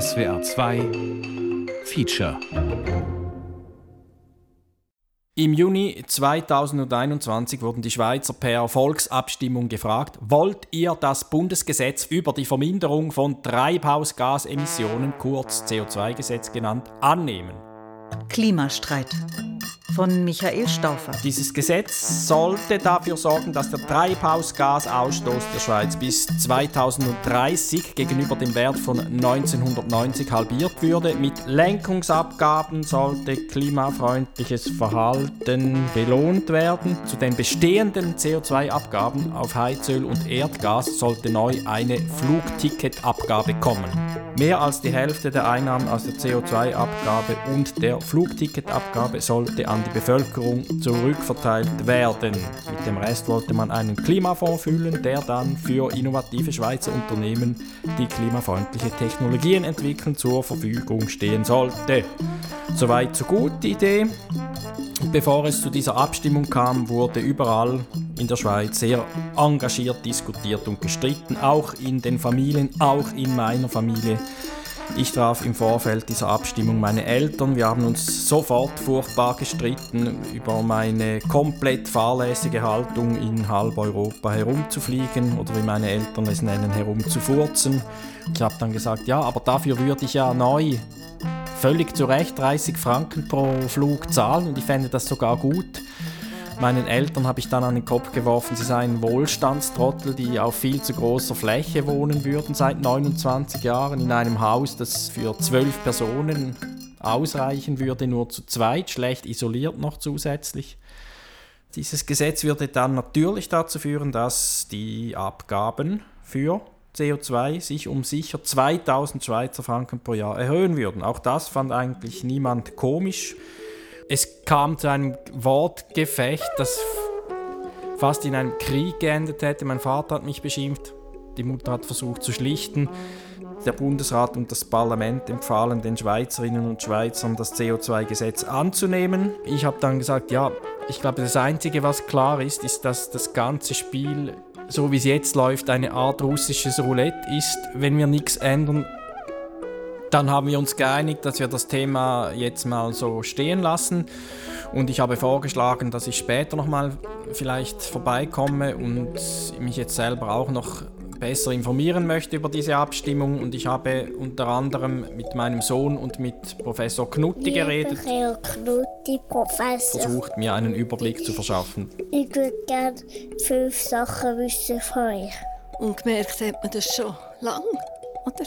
SWR 2 Feature Im Juni 2021 wurden die Schweizer per Volksabstimmung gefragt, wollt ihr das Bundesgesetz über die Verminderung von Treibhausgasemissionen, kurz CO2-Gesetz genannt, annehmen? Klimastreit von Michael Stauffer. Dieses Gesetz sollte dafür sorgen, dass der Treibhausgasausstoß der Schweiz bis 2030 gegenüber dem Wert von 1990 halbiert würde. Mit Lenkungsabgaben sollte klimafreundliches Verhalten belohnt werden. Zu den bestehenden CO2-Abgaben auf Heizöl und Erdgas sollte neu eine Flugticketabgabe kommen. Mehr als die Hälfte der Einnahmen aus der CO2-Abgabe und der Flugticketabgabe sollte an die Bevölkerung zurückverteilt werden. Mit dem Rest wollte man einen Klimafonds füllen, der dann für innovative Schweizer Unternehmen, die klimafreundliche Technologien entwickeln, zur Verfügung stehen sollte. Soweit so gut die Idee. Bevor es zu dieser Abstimmung kam, wurde überall in der Schweiz sehr engagiert diskutiert und gestritten, auch in den Familien, auch in meiner Familie. Ich traf im Vorfeld dieser Abstimmung meine Eltern. Wir haben uns sofort furchtbar gestritten über meine komplett fahrlässige Haltung, in halb Europa herumzufliegen oder wie meine Eltern es nennen, herumzufurzen. Ich habe dann gesagt, ja, aber dafür würde ich ja neu völlig zu Recht 30 Franken pro Flug zahlen und ich fände das sogar gut. Meinen Eltern habe ich dann an den Kopf geworfen, sie seien Wohlstandstrottel, die auf viel zu großer Fläche wohnen würden seit 29 Jahren in einem Haus, das für zwölf Personen ausreichen würde, nur zu zweit, schlecht isoliert noch zusätzlich. Dieses Gesetz würde dann natürlich dazu führen, dass die Abgaben für CO2 sich um sicher 2000 Schweizer Franken pro Jahr erhöhen würden. Auch das fand eigentlich niemand komisch. Es kam zu einem Wortgefecht, das fast in einem Krieg geendet hätte. Mein Vater hat mich beschimpft, die Mutter hat versucht zu schlichten. Der Bundesrat und das Parlament empfahlen den Schweizerinnen und Schweizern, das CO2-Gesetz anzunehmen. Ich habe dann gesagt, ja, ich glaube, das Einzige, was klar ist, ist, dass das ganze Spiel so wie es jetzt läuft, eine Art russisches Roulette ist. Wenn wir nichts ändern, dann haben wir uns geeinigt, dass wir das Thema jetzt mal so stehen lassen. Und ich habe vorgeschlagen, dass ich später nochmal vielleicht vorbeikomme und mich jetzt selber auch noch besser informieren möchte über diese Abstimmung. Und ich habe unter anderem mit meinem Sohn und mit Professor Knutti geredet. Herr Knutti, Professor. Versucht mir einen Überblick zu verschaffen. Ich würde gerne fünf Sachen wissen von euch. Und gemerkt hat man das schon lang, oder?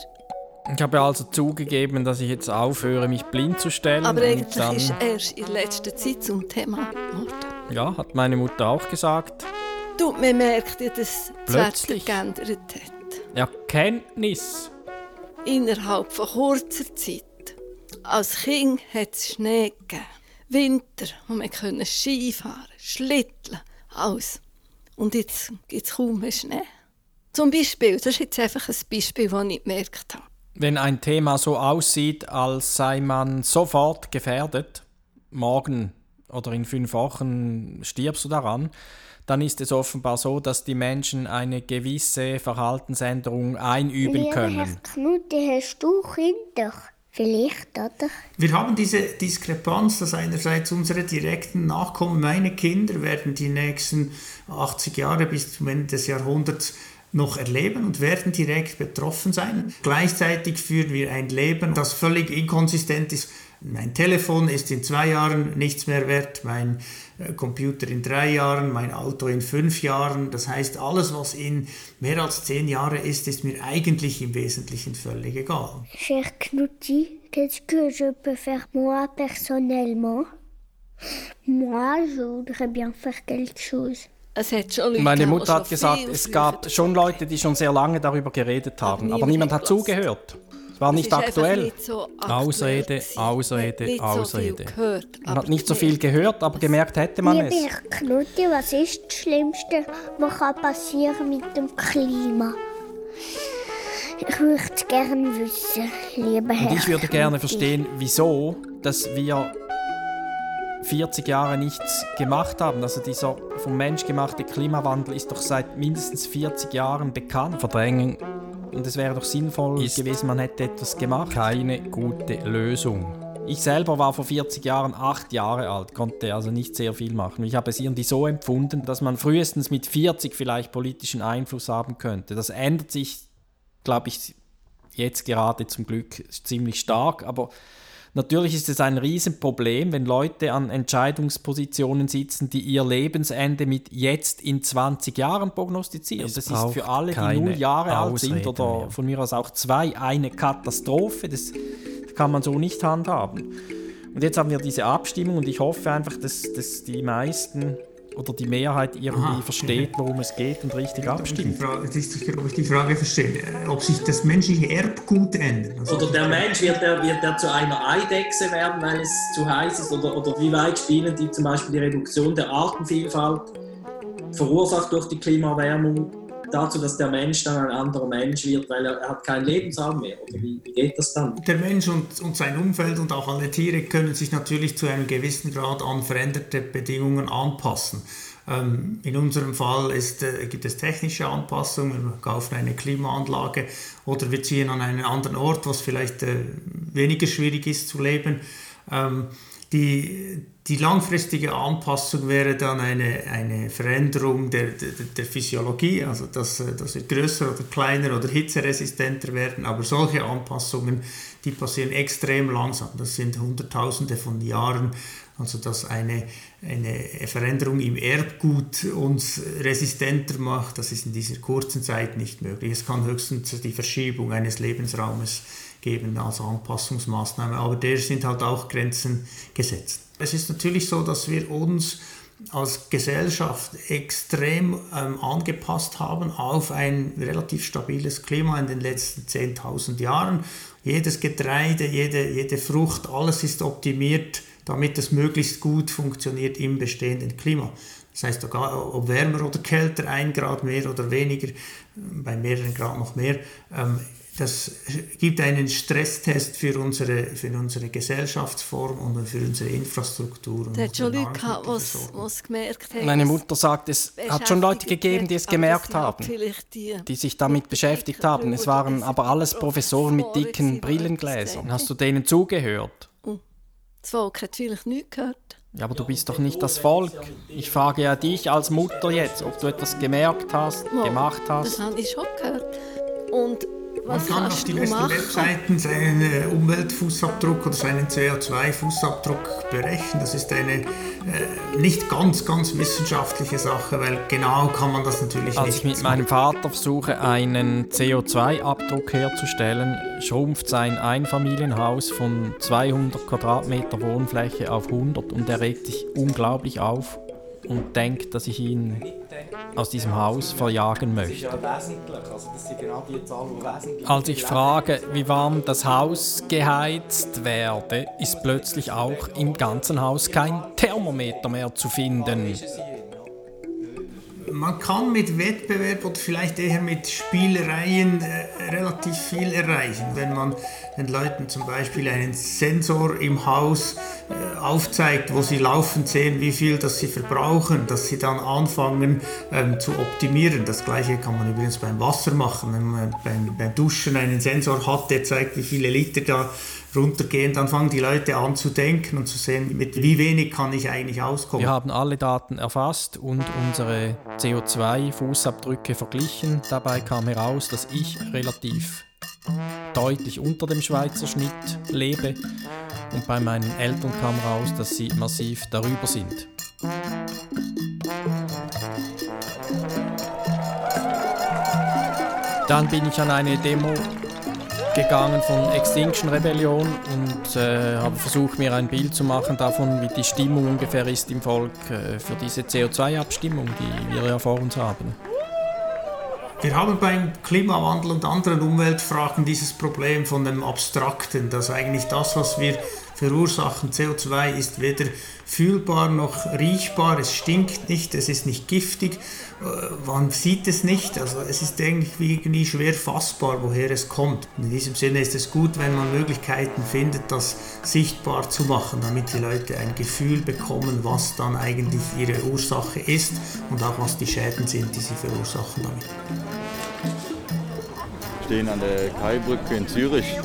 Ich habe also zugegeben, dass ich jetzt aufhöre, mich blind zu stellen. Aber eigentlich ist erst in letzter Zeit zum Thema geworden. Ja, hat meine Mutter auch gesagt. Du, man merkt ja, dass das Plötzlich. Wetter geändert hat. Erkenntnis. Innerhalb von kurzer Zeit. Als Kind hat es Schnee gegeben. Winter, wo wir können Skifahren, Schlitteln, alles. Und jetzt gibt es kaum mehr Schnee. Zum Beispiel, das ist jetzt einfach ein Beispiel, das ich gemerkt habe. Wenn ein Thema so aussieht, als sei man sofort gefährdet, morgen oder in fünf Wochen stirbst du daran, dann ist es offenbar so, dass die Menschen eine gewisse Verhaltensänderung einüben Lieber Herr können. Knutti, hast du Kinder? Vielleicht, oder? Wir haben diese Diskrepanz, dass einerseits unsere direkten Nachkommen, meine Kinder, werden die nächsten 80 Jahre bis zum Ende des Jahrhunderts noch erleben und werden direkt betroffen sein. Gleichzeitig führen wir ein Leben, das völlig inkonsistent ist. Mein Telefon ist in zwei Jahren nichts mehr wert, mein äh, Computer in drei Jahren, mein Auto in fünf Jahren. Das heißt, alles, was in mehr als zehn Jahren ist, ist mir eigentlich im Wesentlichen völlig egal. Cher Knutti, qu'est-ce que je peux faire moi personnellement? Moi, je voudrais bien faire quelque chose. Es hat schon Leute Meine Mutter hat schon gesagt, es gab schon Leute, die schon sehr lange darüber geredet haben, aber niemand hat zugehört. Es war nicht aktuell. nicht so aktuell Ausrede. Ausrede, Nicht so viel Ausrede. gehört, Man hat nicht so viel gehört, aber gemerkt hätte man es. Herr Knutti, was ist das Schlimmste, was kann passieren mit dem Klima? Ich möchte es gerne wissen, lieber Herr Und ich würde gerne verstehen, wieso, dass wir 40 Jahre nichts gemacht haben. Also dieser vom Mensch gemachte Klimawandel ist doch seit mindestens 40 Jahren bekannt. Verdrängen und es wäre doch sinnvoll gewesen, man hätte etwas gemacht. Keine gute Lösung. Ich selber war vor 40 Jahren acht Jahre alt, konnte also nicht sehr viel machen. Ich habe es irgendwie so empfunden, dass man frühestens mit 40 vielleicht politischen Einfluss haben könnte. Das ändert sich, glaube ich, jetzt gerade zum Glück ziemlich stark, aber Natürlich ist es ein Riesenproblem, wenn Leute an Entscheidungspositionen sitzen, die ihr Lebensende mit jetzt in 20 Jahren prognostizieren. Es das ist für alle, die null Jahre alt sind oder mehr. von mir aus auch zwei, eine Katastrophe. Das kann man so nicht handhaben. Und jetzt haben wir diese Abstimmung und ich hoffe einfach, dass, dass die meisten oder die Mehrheit irgendwie Aha. versteht, worum es geht und richtig abstimmt. Das ist ob ich die Frage verstehe, ob sich das menschliche Erbgut ändert. Also oder der Mensch, wird er, wird er zu einer Eidechse werden, weil es zu heiß ist? Oder, oder wie weit spielen die zum Beispiel die Reduktion der Artenvielfalt, verursacht durch die Klimaerwärmung, dazu, dass der Mensch dann ein anderer Mensch wird, weil er, hat keinen Lebensraum mehr? Oder wie, wie, geht das dann? Der Mensch und, und sein Umfeld und auch alle Tiere können sich natürlich zu einem gewissen Grad an veränderte Bedingungen anpassen. Ähm, in unserem Fall ist, äh, gibt es technische Anpassungen, wir kaufen eine Klimaanlage oder wir ziehen an einen anderen Ort, was vielleicht äh, weniger schwierig ist zu leben. Ähm, die, die langfristige Anpassung wäre dann eine, eine Veränderung der, der, der Physiologie, also dass, dass wir größer oder kleiner oder hitzeresistenter werden. Aber solche Anpassungen, die passieren extrem langsam. Das sind Hunderttausende von Jahren. Also dass eine, eine Veränderung im Erbgut uns resistenter macht, das ist in dieser kurzen Zeit nicht möglich. Es kann höchstens die Verschiebung eines Lebensraumes geben als Anpassungsmaßnahme, aber der sind halt auch Grenzen gesetzt. Es ist natürlich so, dass wir uns als Gesellschaft extrem ähm, angepasst haben auf ein relativ stabiles Klima in den letzten 10.000 Jahren. Jedes Getreide, jede, jede Frucht, alles ist optimiert, damit es möglichst gut funktioniert im bestehenden Klima. Das heißt, ob wärmer oder kälter, ein Grad mehr oder weniger, bei mehreren Grad noch mehr, ähm, das gibt einen Stresstest für unsere, für unsere Gesellschaftsform und für unsere Infrastruktur. Der hat schon Leute gehabt, die gemerkt haben. Meine Mutter sagt, es hat schon Leute gegeben, die es gemerkt haben, die, die sich damit beschäftigt haben. Es waren aber alles Professoren mit dicken Brillengläsern. Hast du denen zugehört? Das Volk hat vielleicht nichts gehört. Ja, aber du bist doch nicht das Volk. Ich frage ja dich als Mutter jetzt, ob du etwas gemerkt hast, gemacht hast. Das habe ich schon gehört. Und man kann auf die besten Webseiten seinen äh, Umweltfußabdruck oder seinen CO2-Fußabdruck berechnen. Das ist eine äh, nicht ganz, ganz wissenschaftliche Sache, weil genau kann man das natürlich Als nicht. Als ich mit meinem Vater versuche, einen CO2-Abdruck herzustellen, schrumpft sein Einfamilienhaus von 200 Quadratmeter Wohnfläche auf 100 und er regt sich unglaublich auf und denkt, dass ich ihn aus diesem Haus verjagen möchte. Als ich frage, wie warm das Haus geheizt werde, ist plötzlich auch im ganzen Haus kein Thermometer mehr zu finden man kann mit Wettbewerb oder vielleicht eher mit Spielereien äh, relativ viel erreichen. Wenn man den Leuten zum Beispiel einen Sensor im Haus äh, aufzeigt, wo sie laufend sehen, wie viel das sie verbrauchen, dass sie dann anfangen ähm, zu optimieren. Das gleiche kann man übrigens beim Wasser machen. Wenn man beim, beim Duschen einen Sensor hat, der zeigt, wie viele Liter da runtergehen, dann fangen die Leute an zu denken und zu sehen, mit wie wenig kann ich eigentlich auskommen. Wir haben alle Daten erfasst und unsere CO2-Fußabdrücke verglichen. Dabei kam heraus, dass ich relativ deutlich unter dem Schweizer Schnitt lebe und bei meinen Eltern kam heraus, dass sie massiv darüber sind. Dann bin ich an eine Demo gegangen von Extinction Rebellion und äh, habe versucht, mir ein Bild zu machen davon, wie die Stimmung ungefähr ist im Volk äh, für diese CO2-Abstimmung, die wir ja vor uns haben. Wir haben beim Klimawandel und anderen Umweltfragen dieses Problem von dem Abstrakten, dass eigentlich das, was wir verursachen, CO2, ist weder fühlbar noch riechbar, es stinkt nicht, es ist nicht giftig man sieht es nicht. Also es ist irgendwie schwer fassbar, woher es kommt. In diesem Sinne ist es gut, wenn man Möglichkeiten findet, das sichtbar zu machen, damit die Leute ein Gefühl bekommen, was dann eigentlich ihre Ursache ist und auch was die Schäden sind, die sie verursachen damit. stehen an der Kaibrücke in Zürich.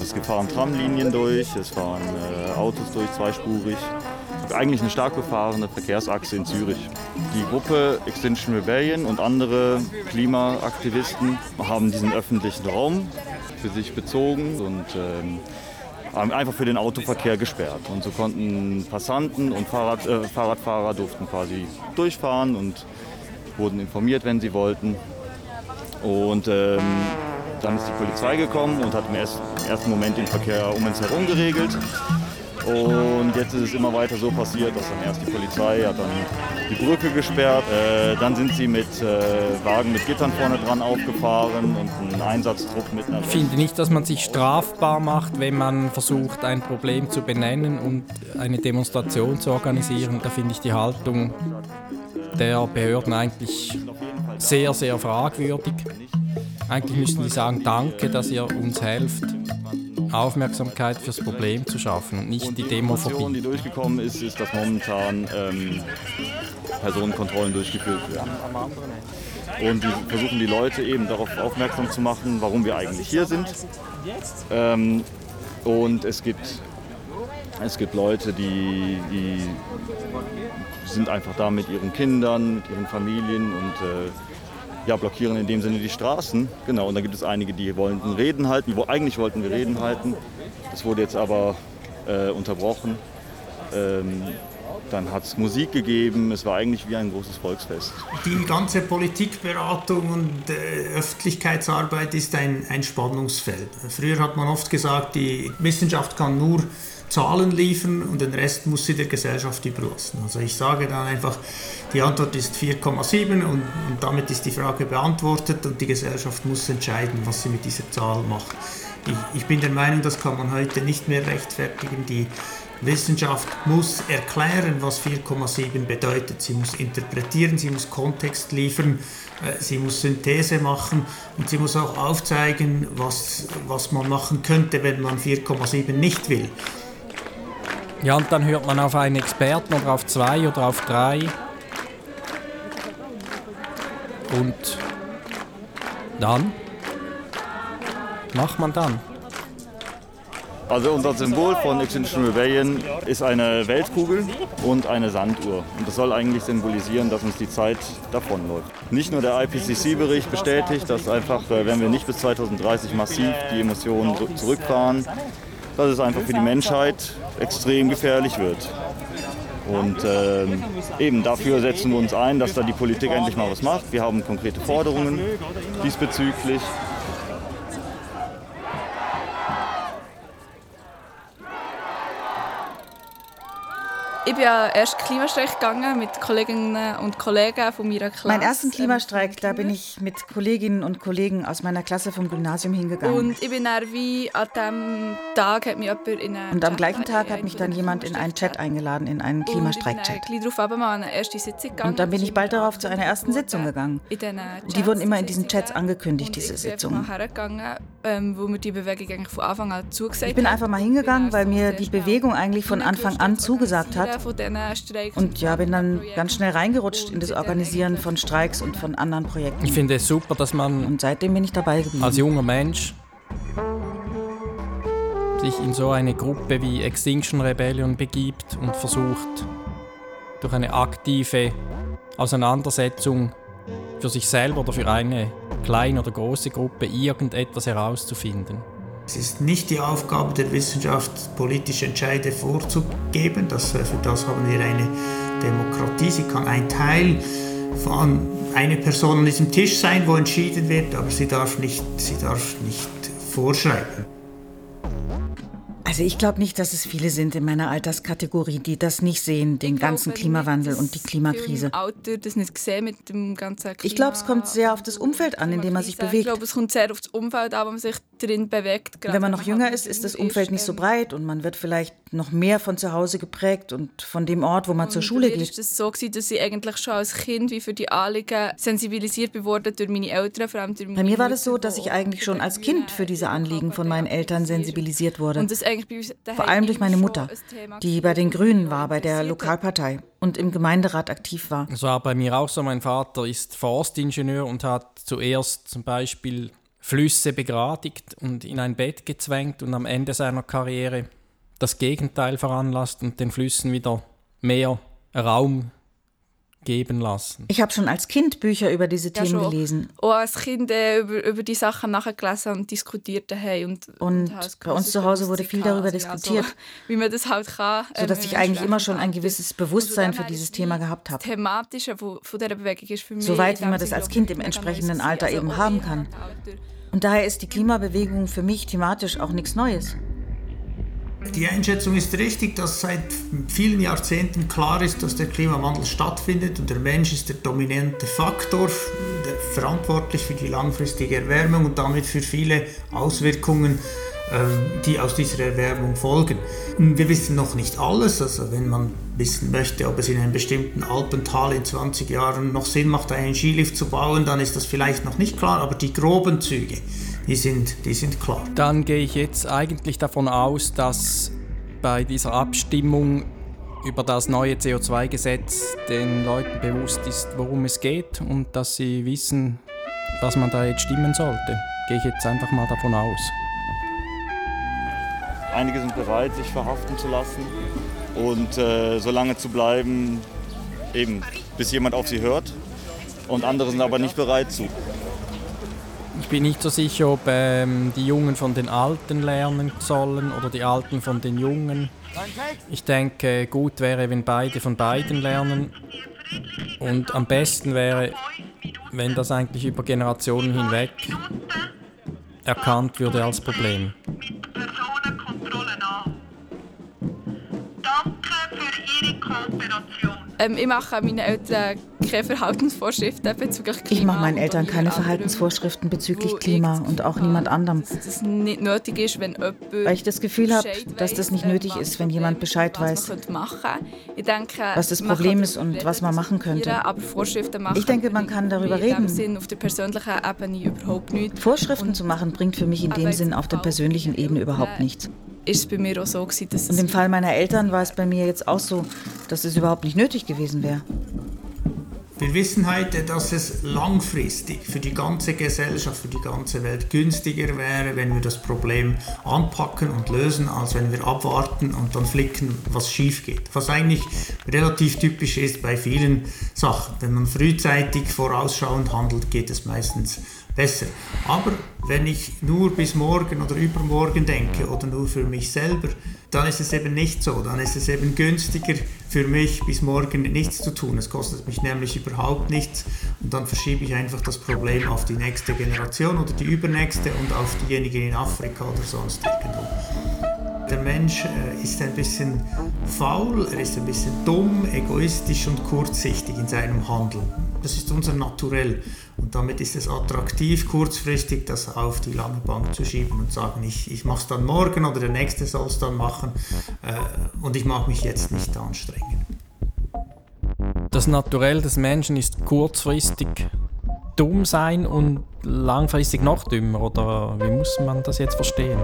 Es fahren Tramlinien durch, es fahren äh, Autos durch, zweispurig. Eigentlich eine stark befahrene Verkehrsachse in Zürich. Die Gruppe Extinction Rebellion und andere Klimaaktivisten haben diesen öffentlichen Raum für sich bezogen und ähm, einfach für den Autoverkehr gesperrt. Und so konnten Passanten und Fahrrad, äh, Fahrradfahrer durften quasi durchfahren und wurden informiert, wenn sie wollten. Und ähm, dann ist die Polizei gekommen und hat im ersten Moment den Verkehr um uns herum geregelt. Und jetzt ist es immer weiter so passiert, dass dann erst die Polizei hat dann die Brücke gesperrt. Äh, dann sind sie mit äh, Wagen mit Gittern vorne dran aufgefahren und ein Einsatztrupp mit einer. Ich finde nicht, dass man sich strafbar macht, wenn man versucht, ein Problem zu benennen und eine Demonstration zu organisieren. Da finde ich die Haltung der Behörden eigentlich sehr, sehr fragwürdig. Eigentlich müssten die sagen, danke, dass ihr uns helft. Aufmerksamkeit fürs Problem zu schaffen und nicht und die, die Demophobie. die durchgekommen ist, ist, dass momentan ähm, Personenkontrollen durchgeführt werden. Und die versuchen die Leute eben darauf aufmerksam zu machen, warum wir eigentlich hier sind. Ähm, und es gibt, es gibt Leute, die, die sind einfach da mit ihren Kindern, mit ihren Familien und äh, ja, blockieren in dem Sinne die Straßen. Genau, und dann gibt es einige, die wollten Reden halten. Wo, eigentlich wollten wir Reden halten. Das wurde jetzt aber äh, unterbrochen. Ähm, dann hat es Musik gegeben. Es war eigentlich wie ein großes Volksfest. Die ganze Politikberatung und äh, Öffentlichkeitsarbeit ist ein, ein Spannungsfeld. Früher hat man oft gesagt, die Wissenschaft kann nur Zahlen liefern und den Rest muss sie der Gesellschaft überlassen. Also ich sage dann einfach, die Antwort ist 4,7 und, und, damit ist die Frage beantwortet und die Gesellschaft muss entscheiden, was sie mit dieser Zahl macht. Ich, ich bin der Meinung, das kann man heute nicht mehr rechtfertigen. Die Wissenschaft muss erklären, was 4,7 bedeutet. Sie muss interpretieren, sie muss Kontext liefern, äh, sie muss Synthese machen und sie muss auch aufzeigen, was, was man machen könnte, wenn man 4,7 nicht will. Ja, und dann hört man auf einen Experten oder auf zwei oder auf drei. Und dann? Macht man dann? Also unser Symbol von Extinction Rebellion ist eine Weltkugel und eine Sanduhr. Und das soll eigentlich symbolisieren, dass uns die Zeit davonläuft. Nicht nur der IPCC-Bericht bestätigt, dass einfach, äh, wenn wir nicht bis 2030 massiv die Emissionen zurückfahren, dass es einfach für die Menschheit extrem gefährlich wird. Und ähm, eben dafür setzen wir uns ein, dass da die Politik endlich mal was macht. Wir haben konkrete Forderungen diesbezüglich. Ich bin ja erst Klimastreik gegangen mit Kolleginnen und Kollegen von meiner Klasse. Meinen ersten Klimastreik, da bin ich mit Kolleginnen und Kollegen aus meiner Klasse vom Gymnasium hingegangen. Und ich bin dann wie an dem Tag hat mich jemand in einen Und am gleichen Tag hat mich dann jemand in einen Chat eingeladen, in einen Klimastreik-Chat. Und gegangen. Dann bin ich bald darauf zu einer ersten Sitzung gegangen. Und die wurden immer in diesen Chats angekündigt, diese Sitzungen. Ich bin hergegangen, ähm, wo mir die Bewegung eigentlich von Anfang an zugesagt Ich bin einfach mal hingegangen, weil mir die Bewegung eigentlich von Anfang an zugesagt hat. Und ja, bin dann ganz schnell reingerutscht in das Organisieren von Streiks und von anderen Projekten. Ich finde es super, dass man Und seitdem bin ich dabei geblieben. als junger Mensch sich in so eine Gruppe wie Extinction Rebellion begibt und versucht, durch eine aktive Auseinandersetzung für sich selber oder für eine kleine oder große Gruppe irgendetwas herauszufinden. Es ist nicht die Aufgabe der Wissenschaft, politische Entscheide vorzugeben. Das, äh, für das haben wir eine Demokratie. Sie kann ein Teil von einer Person an diesem Tisch sein, wo entschieden wird, aber sie darf nicht, sie darf nicht vorschreiben. Also ich glaube nicht, dass es viele sind in meiner Alterskategorie, die das nicht sehen, den ganzen Klimawandel und die Klimakrise. Ich glaube, es kommt sehr auf das Umfeld an, in dem man sich Ich bewegt. glaube, es kommt sehr auf das Umfeld an, wo man sich drin bewegt. Wenn man noch jünger ist, ist das Umfeld nicht so breit und man wird vielleicht noch mehr von zu Hause geprägt und von dem Ort, wo man zur Schule Bei geht. war es so, gewesen, dass ich eigentlich schon als Kind wie für die Anliegen sensibilisiert wurde durch meine Eltern, vor allem durch Bei meine mir war das so, dass ich eigentlich schon als Kind für diese Anliegen von meinen Eltern sensibilisiert wurde. Und das Vor allem durch meine Mutter, die bei den Grünen war, bei der Lokalpartei und im Gemeinderat aktiv war. Das war bei mir auch so. Mein Vater ist Forstingenieur und hat zuerst zum Beispiel Flüsse begradigt und in ein Bett gezwängt und am Ende seiner Karriere das Gegenteil veranlasst und den Flüssen wieder mehr Raum geben lassen. Ich habe schon als Kind Bücher über diese Ja, Themen schon. gelesen. Auch als Kind äh, über, über die Sachen nachgelesen und diskutiert daheim. Und, Und halt das bei uns zu Hause wurde viel darüber. Also, diskutiert. Ja, so, wie man das halt kann. So dass ähm, ich eigentlich immer schon ein gewisses Und Bewusstsein für dieses Thema wie gehabt habe. Thematische von, von dieser Bewegung ist für mich... Soweit, wie man das als Kind im entsprechenden Alter gewesen. eben Also haben kann. Alter. Und daher ist die Klimabewegung für mich thematisch auch nichts Neues. Die Einschätzung ist richtig, dass seit vielen Jahrzehnten klar ist, dass der Klimawandel stattfindet und der Mensch ist der dominante Faktor, verantwortlich für die langfristige Erwärmung und damit für viele Auswirkungen, ähm, die aus dieser Erwärmung folgen. Wir wissen noch nicht alles, also wenn man wissen möchte, ob es in einem bestimmten Alpental in 20 Jahren noch Sinn macht, einen Skilift zu bauen, dann ist das vielleicht noch nicht klar, aber die groben Züge, die sind, die sind klar. Dann gehe ich jetzt eigentlich davon aus, dass bei dieser Abstimmung über das neue CO2-Gesetz den Leuten bewusst ist, worum es geht und dass sie wissen, was man da jetzt stimmen sollte. Gehe ich jetzt einfach mal davon aus. Einige sind bereit, sich verhaften zu lassen und äh, so lange zu bleiben, eben bis jemand auf sie hört. Und andere sind aber nicht bereit zu. Ich bin nicht so sicher, ob ähm, die Jungen von den Alten lernen sollen oder die Alten von den Jungen. Ich denke, gut wäre, wenn beide von beiden lernen. Und am besten wäre, wenn das eigentlich über Generationen hinweg erkannt würde als Problem. Personenkontrollen an. Danke für Ihre Kooperation. Ähm, ich mache meinen Eltern keine Verhaltensvorschriften bezüglich Klima. Ich mache meinen Eltern keine Verhaltensvorschriften bezüglich Klima und auch niemand anderem. Dass das nicht nötig ist, wenn jemand Weil ich das Gefühl habe, dass das nicht ähm, nötig ist, wenn jemand Problem Bescheid weiß, denke, was das Problem ist und was man machen könnte. Ich denke, man kann darüber reden. Vorschriften zu machen bringt für mich in dem Sinn auf der persönlichen Ebene überhaupt nichts. Ist es bei mir auch so gewesen, dass Und es im Fall meiner Eltern war es bei mir jetzt auch so, dass es überhaupt nicht nötig gewesen wäre. Wir wissen heute, dass es langfristig für die ganze Gesellschaft, für die ganze Welt günstiger wäre, wenn wir das Problem anpacken und lösen, als wenn wir abwarten und dann flicken, was schief geht. Was eigentlich relativ typisch ist bei vielen Sachen. Wenn man frühzeitig vorausschauend handelt, geht es meistens besser. Aber wenn ich nur bis morgen oder übermorgen denke oder nur für mich selber, dann ist es eben nicht so. Dann ist es eben günstiger für mich, bis morgen nichts zu tun. Es kostet mich nämlich überhaupt nichts und dann verschiebe ich einfach das Problem auf die nächste Generation oder die übernächste und auf diejenigen in Afrika oder sonst irgendwo. Der Mensch äh, ist ein bisschen faul, er ist ein bisschen dumm, egoistisch und kurzsichtig in seinem Handeln. Das ist unser Naturell. Und damit ist es attraktiv, kurzfristig das auf die lange Bank zu schieben und sagen, ich, ich mache es dann morgen oder der Nächste soll es dann machen äh, und ich mag mich jetzt nicht anstrengen. Das Naturell des Menschen ist kurzfristig dumm sein und langfristig noch dümmer, oder wie muss man das jetzt verstehen?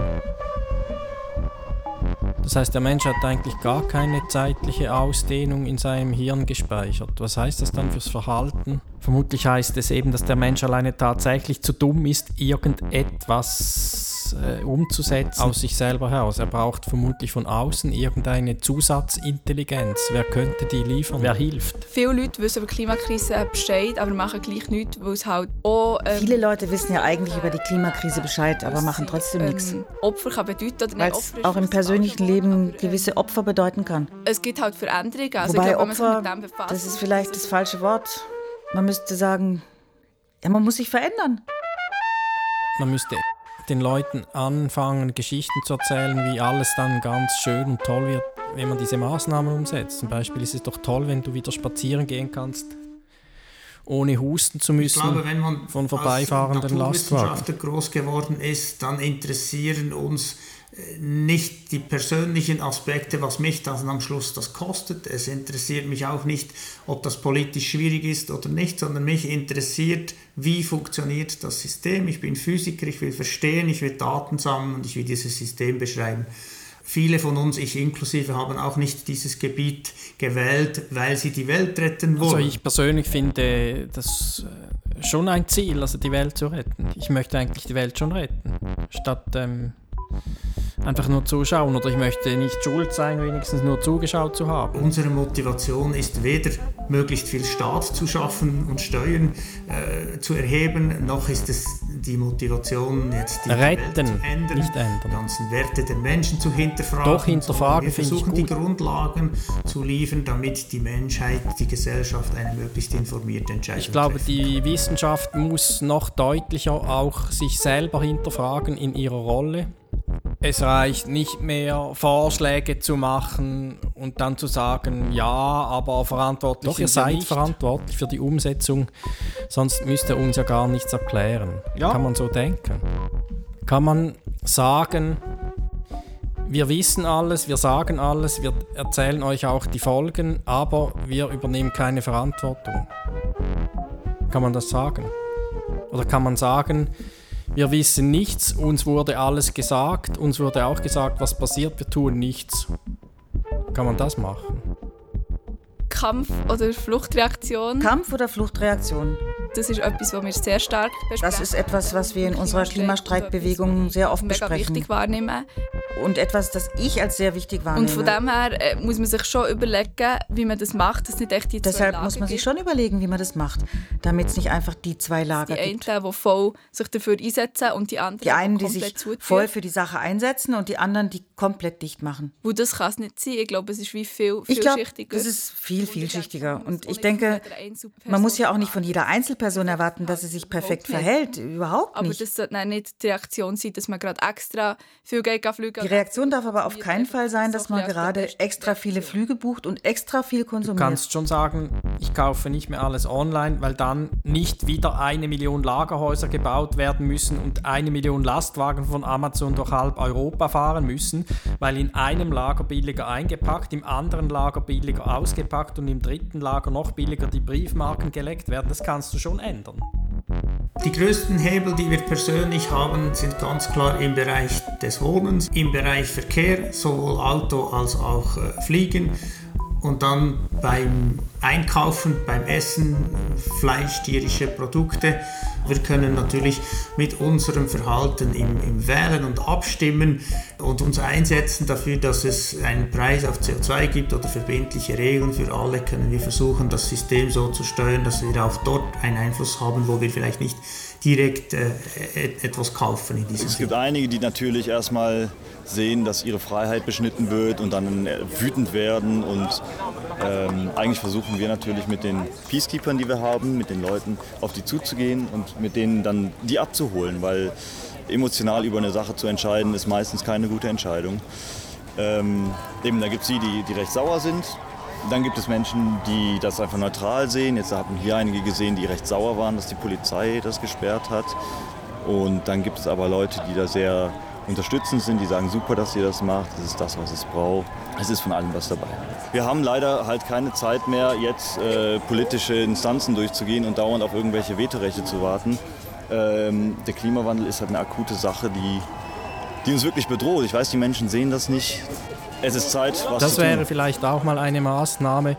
Das heißt, der Mensch hat eigentlich gar keine zeitliche Ausdehnung in seinem Hirn gespeichert. Was heißt das dann fürs Verhalten? Vermutlich heißt es eben, dass der Mensch alleine tatsächlich zu dumm ist, irgendetwas äh, umzusetzen aus sich selber heraus. Er braucht vermutlich von außen irgendeine Zusatzintelligenz. Wer könnte die liefern? Wer hilft? Viele Leute wissen über die Klimakrise Bescheid, aber machen gleich nichts, weil es halt auch... ähm, Viele Leute wissen ja eigentlich über die Klimakrise Bescheid, aber machen trotzdem ähm, nichts. Opfer kann bedeuten oder Weil nicht es Opfer auch im persönlichen Leben aber, ähm, gewisse Opfer bedeuten kann. Es gibt halt Veränderungen. Also Wobei sich Opfer, mit dem befasst, das ist vielleicht das falsche Wort. Man müsste sagen, ja, man muss sich verändern. Man müsste den Leuten anfangen, Geschichten zu erzählen, wie alles dann ganz schön und toll wird, wenn man diese Maßnahmen umsetzt. Zum Beispiel ist es doch toll, wenn du wieder spazieren gehen kannst, ohne husten zu Ich müssen glaube, wenn man von vorbeifahrenden als Lastwagen. Groß geworden ist, dann interessieren uns nicht die persönlichen Aspekte, was mich dann am Schluss das kostet. Es interessiert mich auch nicht, ob das politisch schwierig ist oder nicht, sondern mich interessiert, wie funktioniert das System. Ich bin Physiker, ich will verstehen, ich will Daten sammeln und ich will dieses System beschreiben. Viele von uns, ich inklusive, haben auch nicht dieses Gebiet gewählt, weil sie die Welt retten wollen. Also ich persönlich finde das äh, schon ein Ziel, also die Welt zu retten. Ich möchte eigentlich die Welt schon retten, statt ähm, einfach nur zuschauen oder ich möchte nicht schuld sein, wenigstens nur zugeschaut zu haben. Unsere Motivation ist weder möglichst viel Staat zu schaffen und Steuern äh, zu erheben, noch ist es die Motivation, jetzt die Retten, Welt zu ändern, nicht ändern. die ganzen Werte der Menschen zu hinterfragen. Doch, hinterfragen Wir versuchen die. Grundlagen zu liefern, damit die Menschheit, die Gesellschaft eine möglichst informierte Entscheidung Ich glaube, die Wissenschaft muss noch deutlicher auch sich selber hinterfragen in ihrer Rolle. Es reicht nicht mehr, Vorschläge zu machen und dann zu sagen, ja, aber verantwortlich Doch, ihr seid nicht. verantwortlich für die Umsetzung, sonst müsst ihr uns ja gar nichts erklären. Ja. Kann man so denken? Kann man sagen, wir wissen alles, wir sagen alles, wir erzählen euch auch die Folgen, aber wir übernehmen keine Verantwortung. Kann man das sagen? Oder kann man sagen, wir wissen nichts, uns wurde alles gesagt, uns wurde auch gesagt, was passiert, wir tun nichts. Kann man das machen? Kampf- oder Fluchtreaktion. Kampf- oder Fluchtreaktion. Das ist etwas, was wir sehr stark besprechen. Das ist etwas, was wir in unserer Klimastreikbewegung sehr oft mega besprechen. wichtig wahrnehmen. Und etwas, das ich als sehr wichtig wahrnehme. Und von dem her äh, muss man sich schon überlegen, wie man das macht, dass nicht echt die zwei Deshalb Lager muss man sich gibt. schon überlegen, wie man das macht, damit es nicht einfach die zwei Lager Die einen, gibt. die voll sich dafür einsetzen und die anderen, Die einen, die sich zutun. voll für die Sache einsetzen und die anderen, die komplett dicht machen. Wo das kann es nicht sein. Ich glaube, es ist wie viel, Ich glaube, vielschichtiger. das ist viel vielschichtiger. Und ich denke, man muss ja auch nicht von jeder Einzelperson erwarten, dass sie sich perfekt verhält. Überhaupt Aber nicht. das sollte nicht die Reaktion sein, dass man gerade extra viel Geld fliegen Die Reaktion darf aber auf keinen Fall sein, dass man gerade extra viele Flüge bucht und extra viel Du konsumiert. kannst schon sagen, ich kaufe nicht mehr alles online, weil dann nicht wieder eine Million Lagerhäuser gebaut werden müssen und eine Million Lastwagen von Amazon durch halb Europa fahren müssen, weil in einem Lager billiger eingepackt, im anderen Lager billiger ausgepackt und im dritten Lager noch billiger die Briefmarken geleckt werden. Das kannst du schon ändern. Die größten Hebel, die wir persönlich haben, sind ganz klar im Bereich des Wohnens, im Bereich Verkehr, sowohl Auto als auch äh, Fliegen. Und dann beim Einkaufen, beim Essen, Fleisch, tierische Produkte. Wir können natürlich mit unserem Verhalten im, im Wählen und Abstimmen und uns einsetzen dafür, dass es einen Preis auf CO2 gibt oder verbindliche Regeln für alle, können wir versuchen, das System so zu steuern, dass wir auch dort einen Einfluss haben, wo wir vielleicht nicht direkt äh, et- etwas kaufen in diesem Es gibt einige, die natürlich erstmal sehen, dass ihre Freiheit beschnitten wird und dann äh, wütend werden. Und ähm, eigentlich versuchen wir natürlich mit den Peacekeepers, die wir haben, mit den Leuten auf die zuzugehen und mit denen dann die abzuholen, weil emotional über eine Sache zu entscheiden ist meistens keine gute Entscheidung. Ähm, eben, da gibt es die, die, die recht sauer sind. Dann gibt es Menschen, die das einfach neutral sehen. Jetzt haben hier einige gesehen, die recht sauer waren, dass die Polizei das gesperrt hat. Und dann gibt es aber Leute, die da sehr unterstützend sind, die sagen, super, dass ihr das macht, das ist das, was es braucht. Es ist von allem was dabei. Wir haben leider halt keine Zeit mehr, jetzt äh, politische Instanzen durchzugehen und dauernd auf irgendwelche Vetorechte zu warten. Ähm, der Klimawandel ist halt eine akute Sache, die, die uns wirklich bedroht. Ich weiß, die Menschen sehen das nicht. Es ist Zeit, was Das zu tun. wäre vielleicht auch mal eine Maßnahme.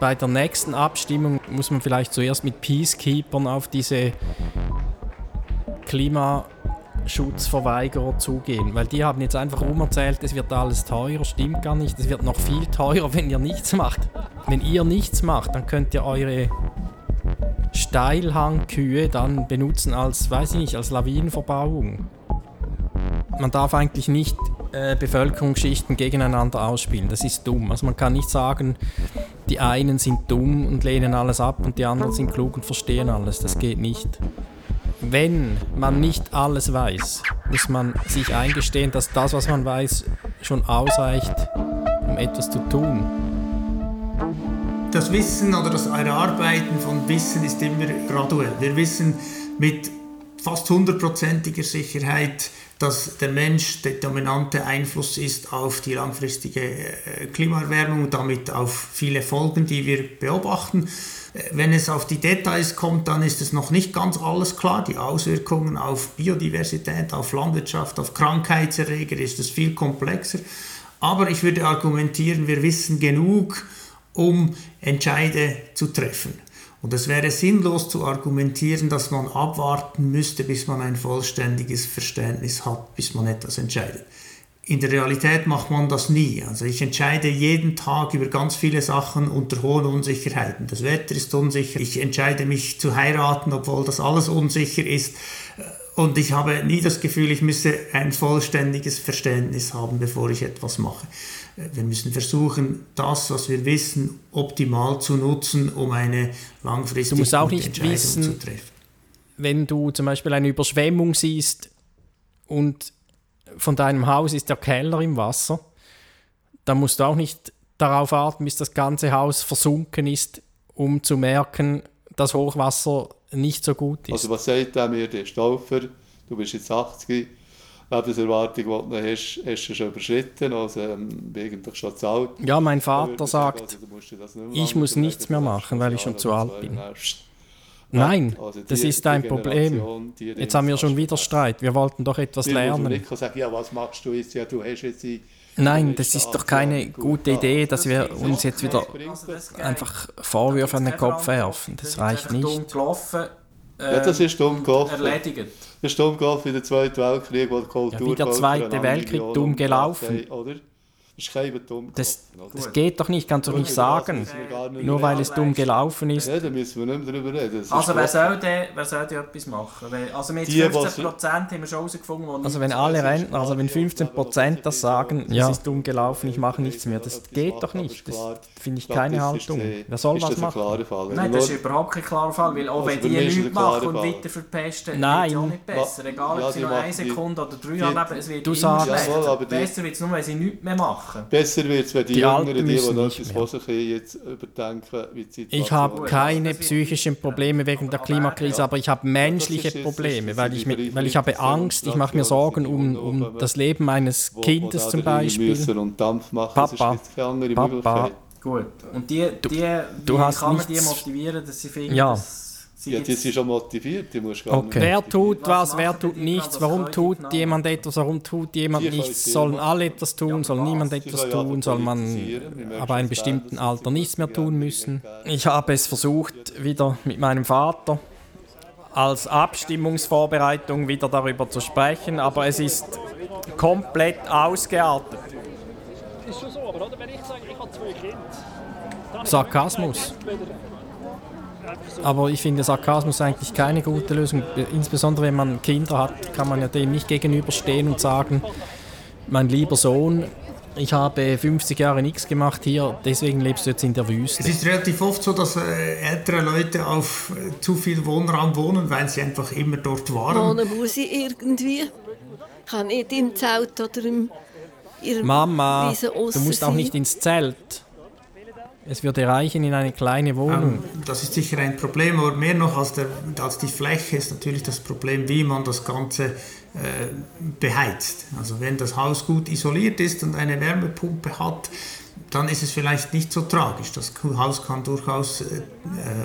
Bei der nächsten Abstimmung muss man vielleicht zuerst mit Peacekeepern auf diese Klimaschutzverweigerer zugehen, weil die haben jetzt einfach rumerzählt, es wird alles teurer, stimmt gar nicht, es wird noch viel teurer, wenn ihr nichts macht. Wenn ihr nichts macht, dann könnt ihr eure Steilhangkühe dann benutzen als, weiß ich nicht, als Lawinenverbauung. Man darf eigentlich nicht äh, Bevölkerungsschichten gegeneinander ausspielen. Das ist dumm. Also man kann nicht sagen, die einen sind dumm und lehnen alles ab und die anderen sind klug und verstehen alles. Das geht nicht. Wenn man nicht alles weiß, muss man sich eingestehen, dass das, was man weiß, schon ausreicht, um etwas zu tun. Das Wissen oder das Erarbeiten von Wissen ist immer graduell. Wir wissen mit fast hundertprozentiger Sicherheit, dass der Mensch der dominante Einfluss ist auf die langfristige äh, Klimaerwärmung und damit auf viele Folgen, die wir beobachten. Äh, Wenn es auf die Details kommt, dann ist es noch nicht ganz alles klar. Die Auswirkungen auf Biodiversität, auf Landwirtschaft, auf Krankheitserreger ist es viel komplexer. Aber ich würde argumentieren, wir wissen genug, um Entscheide zu treffen. Und es wäre sinnlos zu argumentieren, dass man abwarten müsste, bis man ein vollständiges Verständnis hat, bis man etwas entscheidet. In der Realität macht man das nie. Also ich entscheide jeden Tag über ganz viele Sachen unter hohen Unsicherheiten. Das Wetter ist unsicher. Ich entscheide mich zu heiraten, obwohl das alles unsicher ist. Und ich habe nie das Gefühl, ich müsse ein vollständiges Verständnis haben, bevor ich etwas mache. Wir müssen versuchen, das, was wir wissen, optimal zu nutzen, um eine langfristige Du musst auch nicht Entscheidung wissen, zu treffen. wenn du zum Beispiel eine Überschwemmung siehst und von deinem Haus ist der Keller im Wasser, dann musst du auch nicht darauf warten, bis das ganze Haus versunken ist, um zu merken, dass Hochwasser nicht so gut ist. Also was sagt der mir, der Stauffer, du bist jetzt 80, Lebenserwartung, die du noch hast, hast du schon überschritten, also ähm, eigentlich schon zu alt. Ja, mein Vater sagt, sagen, also, ich muss nichts mehr machen, weil ich schon zu alt bin. Nein, Also die- das ist ein Problem. Jetzt haben wir schon wieder Streit. Wir wollten doch etwas lernen. sagen, ja, was machst du jetzt? Ja, du hast jetzt die Nein, das ist doch keine gute Idee, dass wir uns jetzt wieder einfach Vorwürfe an den Kopf werfen. Das reicht nicht. Ja, das ist dumm gelaufen. Erledigt. Das ist dumm gelaufen in der Zweiten Weltkrieg, wo die Kultur Ja, wie der Zweite Weltkrieg dumm gelaufen. Oder? Das ist kein dumm Das, das geht doch nicht, kannst du doch nicht sagen. nicht Nur weil es dumm gelaufen ist. Ja, da müssen wir nicht mehr drüber reden. Das Also wer soll denn, wer soll denn etwas machen? Also mit Die, 15 was- Prozent haben wir schon herausgefunden, wo Also wenn alle Rentner, also wenn 15% das sagen, Ja. es ist dumm gelaufen, ich mache nichts mehr, das geht doch nicht. Das finde ich keine Haltung. Wer soll ist was das ein machen? klarer Fall. Wenn Nein, das ist nur- überhaupt kein klarer Fall, weil auch Also wenn die nichts machen und weiter verpesten, wird es auch nicht besser. Egal, ob sie machen eine Sekunde oder drei leben, es wird immer die- Besser wird es nur, wenn sie nichts mehr machen. Besser wird es, wenn die, Die Jüngeren, Alten die, die müssen noch nicht etwas vor sich jetzt überdenken, wie die Situation Ich habe ist. keine psychischen Probleme wegen der Klimakrise, aber ich habe menschliche Probleme, weil ich, mit, weil ich habe Angst, ich mache mir Sorgen um, um das Leben meines Kindes zum Beispiel. machen, Papa, Papa. Gut. Und die, die, du wie hast kann man die motivieren, dass sie finden, Ja. dass sie Ja, die sind schon motiviert, die musst gar Okay. nicht Wer tut was, Was wer tut nichts, warum tut jemand etwas, warum tut jemand Die nichts, sollen alle etwas tun, soll niemand etwas tun, soll man aber einem bestimmten Alter nichts mehr tun müssen. Ich habe es versucht, wieder mit meinem Vater als Abstimmungsvorbereitung wieder darüber zu sprechen, aber es ist komplett ausgeartet. ist schon so, aber oder, wenn ich sage, ich habe zwei Kinder, dann Sarkasmus. Aber ich finde Sarkasmus eigentlich keine gute Lösung. Insbesondere wenn man Kinder hat, kann man ja dem nicht gegenüberstehen und sagen, mein lieber Sohn, ich habe 50 Jahre nichts gemacht hier, deswegen lebst du jetzt in der Wüste. Es ist relativ oft so, dass äh, ältere Leute auf äh, zu viel Wohnraum wohnen, weil sie einfach immer dort waren. Wohnen muss ich irgendwie. Ich kann nicht im Zelt oder im, Mama, du musst auch nicht ins Zelt. Es würde reichen in eine kleine Wohnung. Ähm, Das ist sicher ein Problem, aber mehr noch als, der, als die Fläche ist natürlich das Problem, wie man das Ganze äh, beheizt. Also wenn das Haus gut isoliert ist und eine Wärmepumpe hat, dann ist es vielleicht nicht so tragisch. Das Haus kann durchaus äh,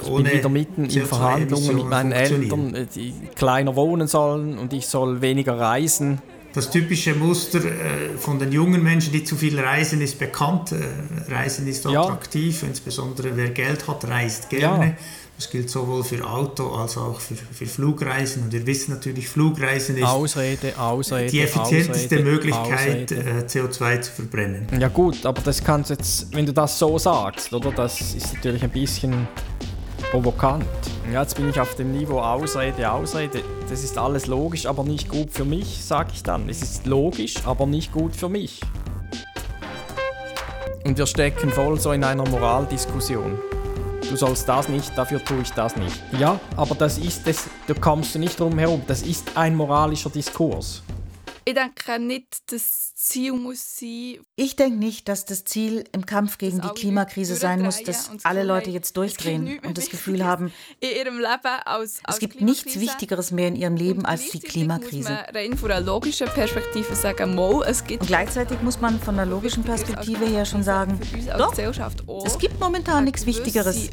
Ich ohne bin wieder mitten in Verhandlungen mit meinen Eltern, die kleiner wohnen sollen und ich soll weniger reisen. Das typische Muster äh, von den jungen Menschen, die zu viel reisen, ist bekannt. Äh, reisen ist Ja. attraktiv, insbesondere wer Geld hat, reist gerne. Ja. Das gilt sowohl für Auto als auch für, für Flugreisen. Und wir wissen natürlich, Flugreisen ist Ausrede, Ausrede, die effizienteste Ausrede, Möglichkeit, Ausrede. äh, CO2 zu verbrennen. Ja gut, aber das kannst jetzt, wenn du das so sagst, oder? Das ist natürlich ein bisschen provokant. Ja, jetzt bin ich auf dem Niveau Ausrede, Ausrede. Das ist alles logisch, aber nicht gut für mich, sage ich dann. Es ist logisch, aber nicht gut für mich. Und wir stecken voll so in einer Moraldiskussion. Du sollst das nicht, dafür tue ich das nicht. Ja, aber das ist es, da kommst du nicht drum herum. Das ist ein moralischer Diskurs. Ich denke nicht, das Ziel muss sein, Ich denke nicht, dass das Ziel im Kampf gegen die Klimakrise sein muss, dass alle Leute jetzt durchdrehen und das Gefühl haben, es gibt nichts Wichtigeres mehr in ihrem Leben als die Klimakrise. man rein von einer logischen Perspektive sagen, mal, es gibt Und gleichzeitig muss man von der logischen Perspektive her schon sagen, doch, es gibt momentan nichts Wichtigeres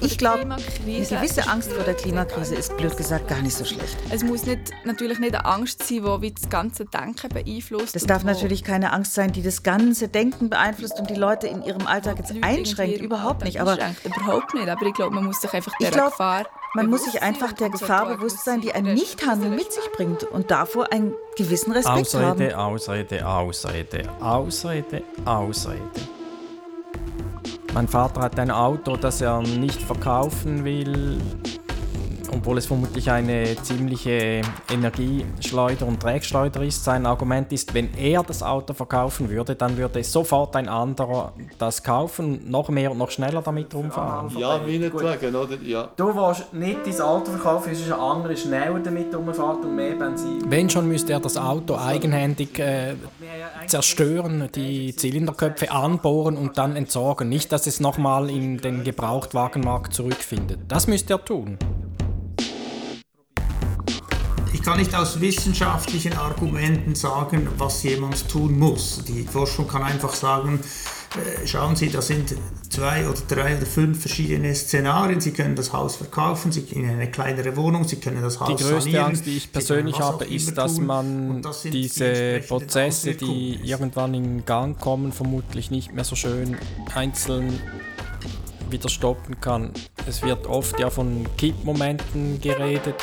Ich glaube, eine gewisse Angst vor der Klimakrise ist blöd gesagt gar nicht so schlecht. Es muss nicht, natürlich nicht eine Angst sein, die das ganze Denken beeinflusst. Das darf wo natürlich keine Angst sein, die das ganze Denken beeinflusst und die Leute in ihrem Alltag jetzt einschränkt. Überhaupt nicht. Aber überhaupt nicht. Aber ich glaube, man muss sich einfach der glaub, Gefahr man muss bewusst sich sein einfach der Gefahr bewusst sein, die ein Nichthandeln mit sich bringt und davor einen gewissen Respekt haben. Ausrede, Ausrede, Ausrede, Ausrede, Ausrede. Mein Vater hat ein Auto, das er nicht verkaufen will, obwohl es vermutlich eine ziemliche Energieschleuder und Trägschleuder ist. Sein Argument ist, wenn er das Auto verkaufen würde, dann würde sofort ein anderer das kaufen, noch mehr und noch schneller damit rumfahren. Ja, meinetwegen, oder? Ja. Du willst nicht dein Auto verkaufen, es ist ein anderer schneller damit rumfährt und mehr Benzin. Wenn schon, müsste er das Auto eigenhändig äh, zerstören, die Zylinderköpfe anbohren und dann entsorgen. Nicht, dass es nochmal in den Gebrauchtwagenmarkt zurückfindet. Das müsste er tun. Ich kann nicht aus wissenschaftlichen Argumenten sagen, was jemand tun muss. Die Forschung kann einfach sagen, äh, schauen Sie, da sind zwei oder drei oder fünf verschiedene Szenarien. Sie können das Haus verkaufen, Sie in eine kleinere Wohnung, Sie können das Haus Die größte sanieren, Angst, die ich persönlich habe, ist, dass man das die diese entsprechenden Prozesse, die irgendwann in Gang kommen, vermutlich nicht mehr so schön einzeln wieder stoppen kann. Es wird oft ja von Kippmomenten geredet.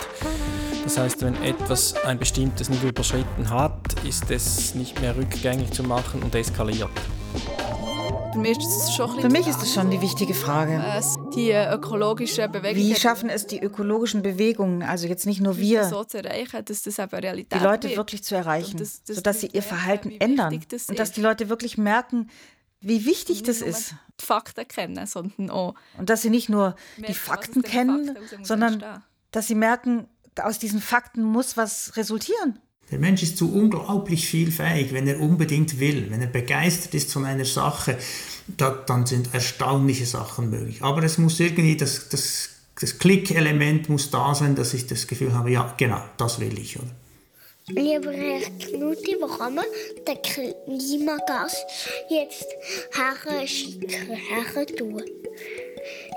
Das heißt, wenn etwas ein bestimmtes Niveau überschritten hat, ist es nicht mehr rückgängig zu machen und eskaliert. Für mich ist das schon ein Für mich ist das schon die wichtige Frage. Die ökologischen Bewegungen Wie schaffen es die ökologischen Bewegungen, also jetzt nicht nur wir, so zu erreichen, dass das eben Realität die Leute wird. wirklich zu erreichen, das- das sodass sie ihr Verhalten ändern das und dass die Leute wirklich merken, wie wichtig das ist. Die Fakten kennen, sondern auch Und dass sie nicht nur die Fakten kennen, Fakten sondern dass sie merken, aus diesen Fakten muss was resultieren. Der Mensch ist so unglaublich vielfähig, wenn er unbedingt will, wenn er begeistert ist von einer Sache, da, dann sind erstaunliche Sachen möglich. Aber es muss irgendwie, das, das, das Klickelement muss da sein, dass ich das Gefühl habe, ja, genau, das will ich. Oder? Lieber Herr Knutti, wo kann man den Klimagas jetzt her tun?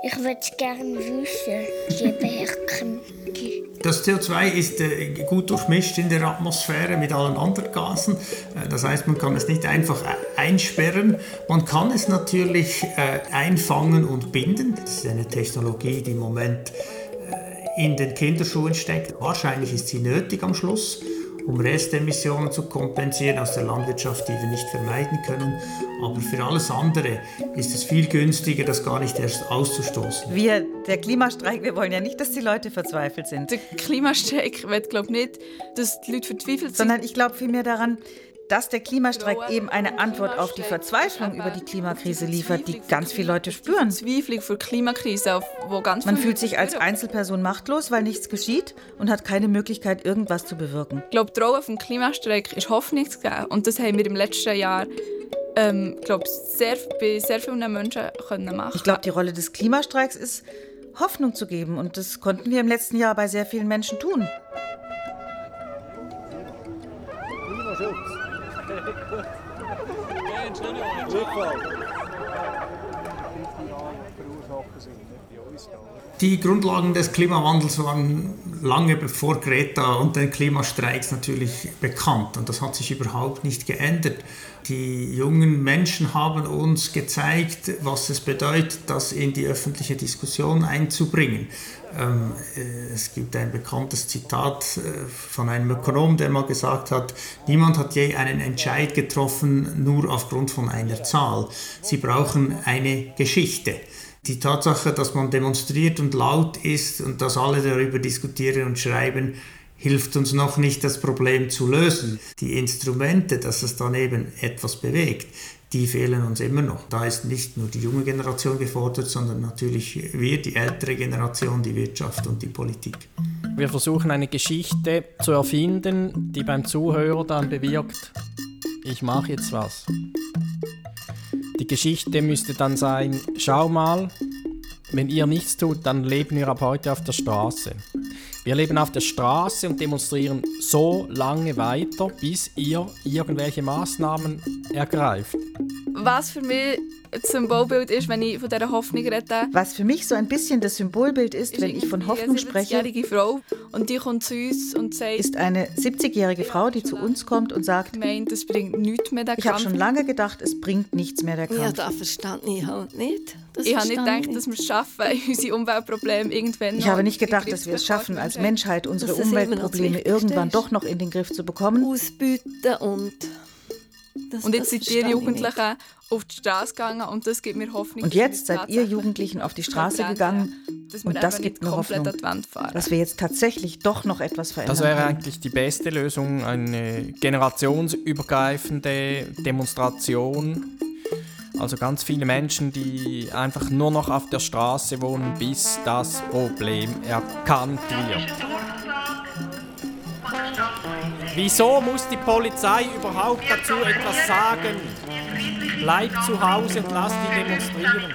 Ich würde es gerne wissen, lieber Herr Knutti. Das CO2 ist äh, gut durchmischt in der Atmosphäre mit allen anderen Gasen. Äh, das heißt, man kann es nicht einfach e- einsperren. Man kann es natürlich äh, einfangen und binden. Das ist eine Technologie, die im Moment äh, in den Kinderschuhen steckt. Wahrscheinlich ist sie nötig am Schluss, um Restemissionen zu kompensieren aus der Landwirtschaft, die wir nicht vermeiden können. Aber für alles andere ist es viel günstiger, das gar nicht erst auszustoßen. Wir, der Klimastreik, wir wollen ja nicht, dass die Leute verzweifelt sind. Der Klimastreik wird, glaube nicht, dass die Leute verzweifelt sind. Sondern ich glaube vielmehr daran, dass der Klimastreik eben eine Antwort auf die Verzweiflung über die Klimakrise liefert, die ganz viele Leute spüren. Verzweiflung für Klimakrise, auf wo ganz Man fühlt sich als. Einzelperson machtlos, weil nichts geschieht und hat keine Möglichkeit, irgendwas zu bewirken. Ich glaube, die Rolle vom Klimastreik ist Hoffnung zu geben. Und das haben wir im letzten Jahr ähm, glaub, sehr, bei sehr vielen Menschen können machen Ich glaube, die Rolle des Klimastreiks ist, Hoffnung zu geben. Und das konnten wir im letzten Jahr bei sehr vielen Menschen tun. Die Grundlagen des Klimawandels waren lange bevor Greta und den Klimastreiks natürlich bekannt und das hat sich überhaupt nicht geändert. Die jungen Menschen haben uns gezeigt, was es bedeutet, das in die öffentliche Diskussion einzubringen. Ähm, äh, es gibt ein bekanntes Zitat äh, von einem Ökonom, der mal gesagt hat, niemand hat je einen Entscheid getroffen nur aufgrund von einer Zahl. Sie brauchen eine Geschichte. Die Tatsache, dass man demonstriert und laut ist und dass alle darüber diskutieren und schreiben, hilft uns noch nicht, das Problem zu lösen. Die Instrumente, dass es dann eben etwas bewegt, die fehlen uns immer noch. Da ist nicht nur die junge Generation gefordert, sondern natürlich wir, die ältere Generation, die Wirtschaft und die Politik. Wir versuchen eine Geschichte zu erfinden, die beim Zuhörer dann bewirkt, ich mache jetzt was. Die Geschichte müsste dann sein, schau mal, wenn ihr nichts tut, dann leben wir ab heute auf der Straße. Wir leben auf der Straße und demonstrieren so lange weiter, bis ihr irgendwelche Maßnahmen ergreift. Was für mich Symbolbild ist, wenn ich von dieser Hoffnung rede. Was für mich so ein bisschen das Symbolbild ist, ist wenn ich von Hoffnung spreche, eine 70-jährige Frau und die kommt zu uns und sagt, ist eine 70-jährige Frau, die zu uns kommt und sagt, meint, es bringt nichts mehr der Ich habe schon lange gedacht, es bringt nichts mehr der Kampf. Ja, das verstand ich halt nicht. Das ich habe nicht gedacht, dass wir es schaffen, unsere Umweltprobleme irgendwann Ich habe nicht gedacht, dass wir es schaffen, als Menschheit unsere Umweltprobleme irgendwann doch noch in den Griff zu bekommen. Ausbieten und... Das, Und jetzt das sind die verstehe ich Jugendlichen auf die Straße gegangen und das gibt mir Hoffnung. Und jetzt seid ihr Jugendlichen auf die Straße gegangen dass wir und das gibt mir Hoffnung, dass wir jetzt tatsächlich doch noch etwas verändern Das wäre können. eigentlich die beste Lösung, eine generationsübergreifende Demonstration. Also ganz viele Menschen, die einfach nur noch auf der Straße wohnen, bis das Problem erkannt wird. Wieso muss die Polizei überhaupt dazu etwas sagen? Bleib zu Hause und lass die demonstrieren.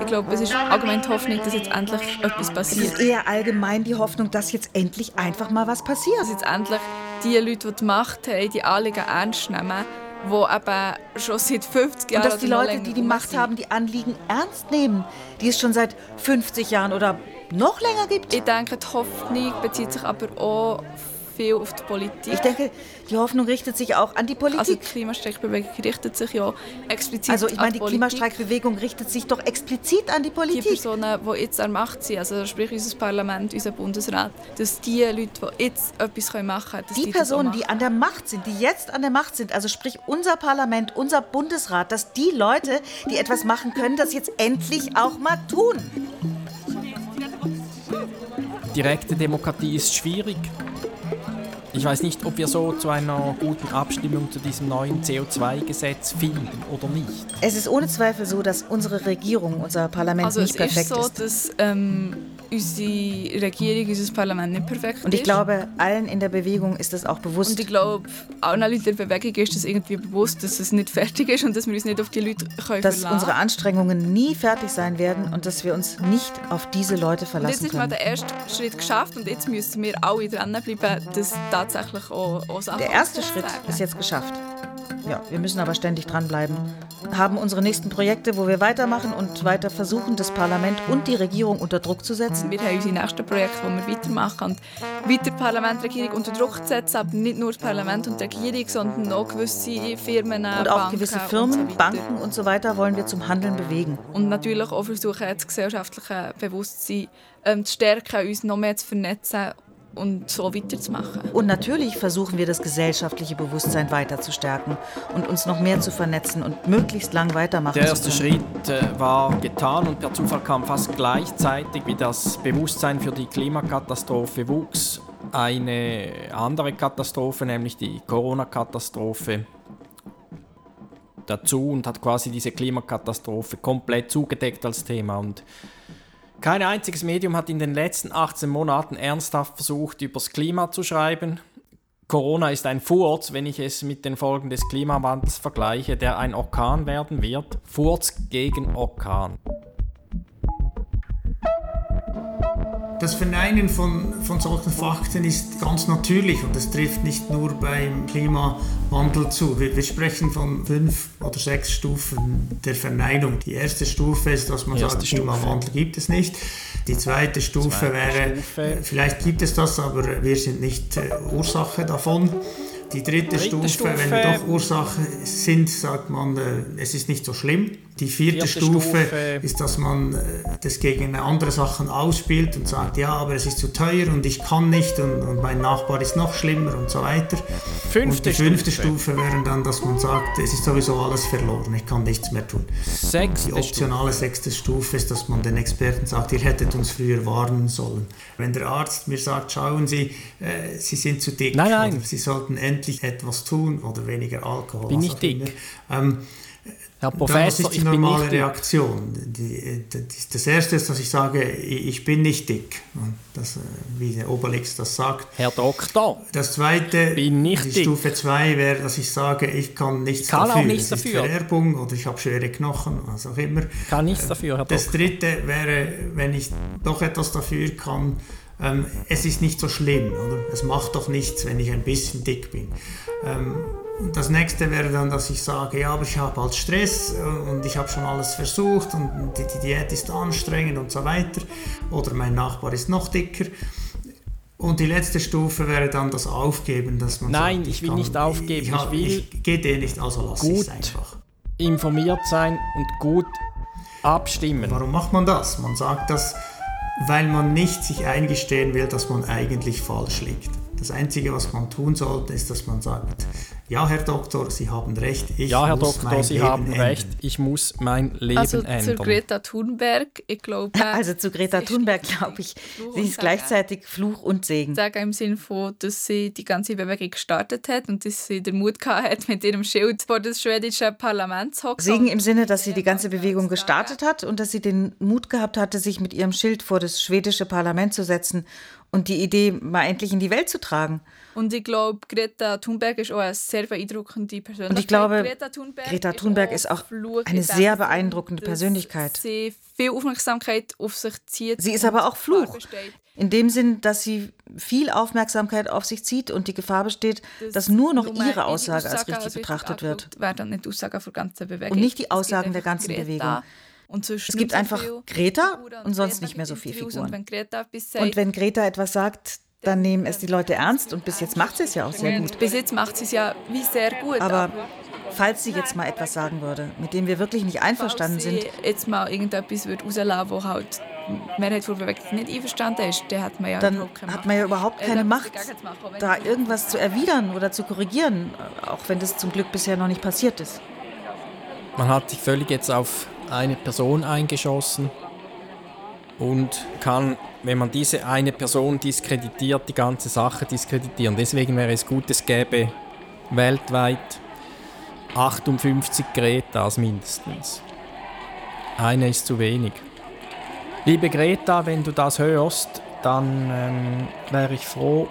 Ich glaube, es ist allgemein die Hoffnung, dass jetzt endlich etwas Es passiert. ist eher allgemein die Hoffnung, dass jetzt endlich einfach mal was passiert. Dass jetzt endlich die Leute, die die Macht haben, die Anliegen ernst nehmen, die eben schon seit 50 Jahren Und dass die Leute, die die Macht haben, die Anliegen ernst nehmen, die es schon seit 50 Jahren oder noch länger gibt. Ich denke, die Hoffnung bezieht sich aber auch viel auf die Politik. Ich denke, die Hoffnung richtet sich auch an die Politik. Also die Klimastreikbewegung richtet sich ja explizit Also ich an meine, die Politik. Klimastreikbewegung richtet sich doch explizit an die Die Politik. Personen, die jetzt an Macht sind, also sprich unser Parlament, unser Bundesrat, dass die Leute, die jetzt etwas machen können, dass Die die Personen, die an der Macht sind, die jetzt an der Macht sind, also sprich unser Parlament, unser Bundesrat, dass die Leute, die etwas machen können, das jetzt endlich auch mal tun. Direkte Demokratie ist schwierig. Ich weiß nicht, ob wir so zu einer guten Abstimmung zu diesem neuen CO2-Gesetz finden oder nicht. Es ist ohne Zweifel so, dass unsere Regierung, unser Parlament Also nicht es ist perfekt so, ist. dass ähm, unsere Regierung, unser Parlament nicht perfekt Und ich ist. glaube, allen in der Bewegung ist das auch bewusst. Und ich glaube, allen Leuten in der Bewegung ist das irgendwie bewusst, dass es nicht fertig ist und dass wir uns nicht auf die Leute können dass verlassen unsere Anstrengungen nie fertig sein werden und dass wir uns nicht auf diese Leute Und jetzt verlassen ist mal können. der erste Schritt geschafft und jetzt müssen wir alle dranbleiben, dass tatsächlich auch, auch Sachen Der erste Schritt ist jetzt geschafft. Ja, wir müssen aber ständig dranbleiben. Haben unsere nächsten Projekte, wo wir weitermachen und weiter versuchen, das Parlament und die Regierung unter Druck zu setzen. Wir haben unsere nächsten Projekte, wo wir weitermachen und weiter die Parlament, die Regierung unter Druck zu setzen, aber nicht nur das Parlament und die Regierung, sondern auch gewisse Firmen, Und auch Banken gewisse und Firmen, so weiter. Banken und so weiter wollen wir zum Handeln bewegen. Und natürlich auch versuchen, das gesellschaftliche Bewusstsein ähm, zu stärken, uns noch mehr zu vernetzen und so weiterzumachen. Und natürlich versuchen wir das gesellschaftliche Bewusstsein weiter zu stärken und uns noch mehr zu vernetzen und möglichst lang weitermachen Der erste. Schritt äh, war getan und per Zufall kam fast gleichzeitig, wie das Bewusstsein für die Klimakatastrophe wuchs, eine andere Katastrophe, nämlich die Corona-Katastrophe dazu und hat quasi diese Klimakatastrophe komplett zugedeckt als Thema. Und kein einziges Medium hat in den letzten 18 Monaten ernsthaft versucht, über das Klima zu schreiben. Corona ist ein Furz, wenn ich es mit den Folgen des Klimawandels vergleiche, der ein Orkan werden wird. Furz gegen Orkan. Das Verneinen von, von solchen Fakten ist ganz natürlich und es trifft nicht nur beim Klimawandel zu. Wir, wir sprechen von fünf oder sechs Stufen der Verneinung. Die erste Stufe ist, dass man sagt, Klimawandel gibt es nicht. Die zweite Stufe Zweite wäre, Stufe. vielleicht gibt es das, aber wir sind nicht äh, Ursache davon. Die dritte, Dritte Stufe, Stufe. wenn wir doch Ursache sind, sagt man, äh, es ist nicht so schlimm. Die vierte, Vierte Stufe, Stufe. ist, dass man äh, das gegen andere Sachen ausspielt und sagt, ja, aber es ist zu teuer und ich kann nicht und, und mein Nachbar ist noch schlimmer und so weiter. Fünfte und die fünfte Stufe. Stufe wäre dann, dass man sagt, es ist sowieso alles verloren, ich kann nichts mehr tun. Sechste Die optionale sechste Stufe ist, dass man den Experten sagt, ihr hättet uns früher warnen sollen. Wenn der Arzt mir sagt, schauen Sie, äh, Sie sind zu dick, Nein, nein. Sie sollten endlich etwas tun oder weniger Alkohol. Bin ich dick? Ähm, Herr Professor, was ist die ich normale. Reaktion? Die, die, das erste ist, dass ich sage, ich ich bin nicht dick. Das, äh, wie der Obelix das sagt. Herr Doktor, Das zweite, die dick. Stufe 2 wäre, dass ich sage, ich kann nichts Kann auch dafür. nichts es ist dafür. Vererbung oder ich habe schwere Knochen, was auch immer. kann nichts dafür, Herr Das Doktor. dritte wäre, wenn ich doch etwas dafür kann, ähm, es ist nicht so schlimm, oder? Es macht doch nichts, wenn ich ein bisschen dick bin. Ähm, das nächste wäre dann, dass ich sage, ja, aber ich habe halt Stress äh, und ich habe schon alles versucht und die, die Diät ist anstrengend und so weiter. Oder mein Nachbar ist noch dicker. Und die letzte Stufe wäre dann das Aufgeben, dass man Nein, sagt, ich will kann, nicht aufgeben. Ich, hab, ich will ich geht eh nicht, also lasse ich es einfach. informiert sein und gut abstimmen. Warum macht man das? Man sagt das, weil man nicht sich eingestehen will, dass man eigentlich falsch liegt. Das Einzige, was man tun sollte, ist, dass man sagt, ja, Herr Doktor, Sie haben recht. Ich ja, Herr muss Doktor, mein Sie Leben haben ändern. recht. Ich muss mein Leben Also ändern. zu Greta Thunberg, ich glaube... Also zu Greta Thunberg, glaube ich, sie ist gleichzeitig Fluch und Segen. sagen im Sinne von, dass sie die ganze Bewegung gestartet hat und dass sie den Mut gehabt hat, mit ihrem Schild vor das schwedische Parlament zu hocken. Segen im Sinne, dass sie die ganze Bewegung gestartet hat und dass sie den Mut gehabt hatte, sich mit ihrem Schild vor das schwedische Parlament zu setzen und die Idee mal endlich in die Welt zu tragen. Und ich glaube, Greta Thunberg ist auch eine sehr beeindruckende Persönlichkeit. Und ich glaube, Greta Thunberg, Greta Thunberg ist auch Fluch eine in sehr beeindruckende Persönlichkeit. Sie viel Aufmerksamkeit auf sich zieht. Sie ist aber auch Fluch. In dem Sinn, dass sie viel Aufmerksamkeit auf sich zieht und die Gefahr besteht, dass nur noch ihre Aussage als richtig betrachtet wird. und nicht die Aussagen der ganzen Greta Bewegung. Es gibt einfach Greta und sonst nicht mehr so viele. Figuren. Und wenn Greta etwas sagt, dann nehmen es die Leute ernst und bis jetzt macht sie es ja auch sehr gut. bis jetzt macht sie es ja wie sehr gut. Aber falls sie jetzt mal etwas sagen würde, mit dem wir wirklich nicht einverstanden sind, jetzt mal irgendetwas würde rauslassen wo halt Mehrheit der Bewegung nicht einverstanden ist, dann hat man ja dann überhaupt keine hat man ja überhaupt keine Etwas Macht, da irgendwas zu erwidern oder zu korrigieren, auch wenn das zum Glück bisher noch nicht passiert ist. Man hat sich völlig jetzt auf eine Person eingeschossen und kann, wenn man diese eine Person diskreditiert, die ganze Sache diskreditieren. Deswegen wäre es gut, es gäbe weltweit 58 Gretas mindestens. Eine ist zu wenig. Liebe Greta, wenn du das hörst, dann ähm, wäre ich froh,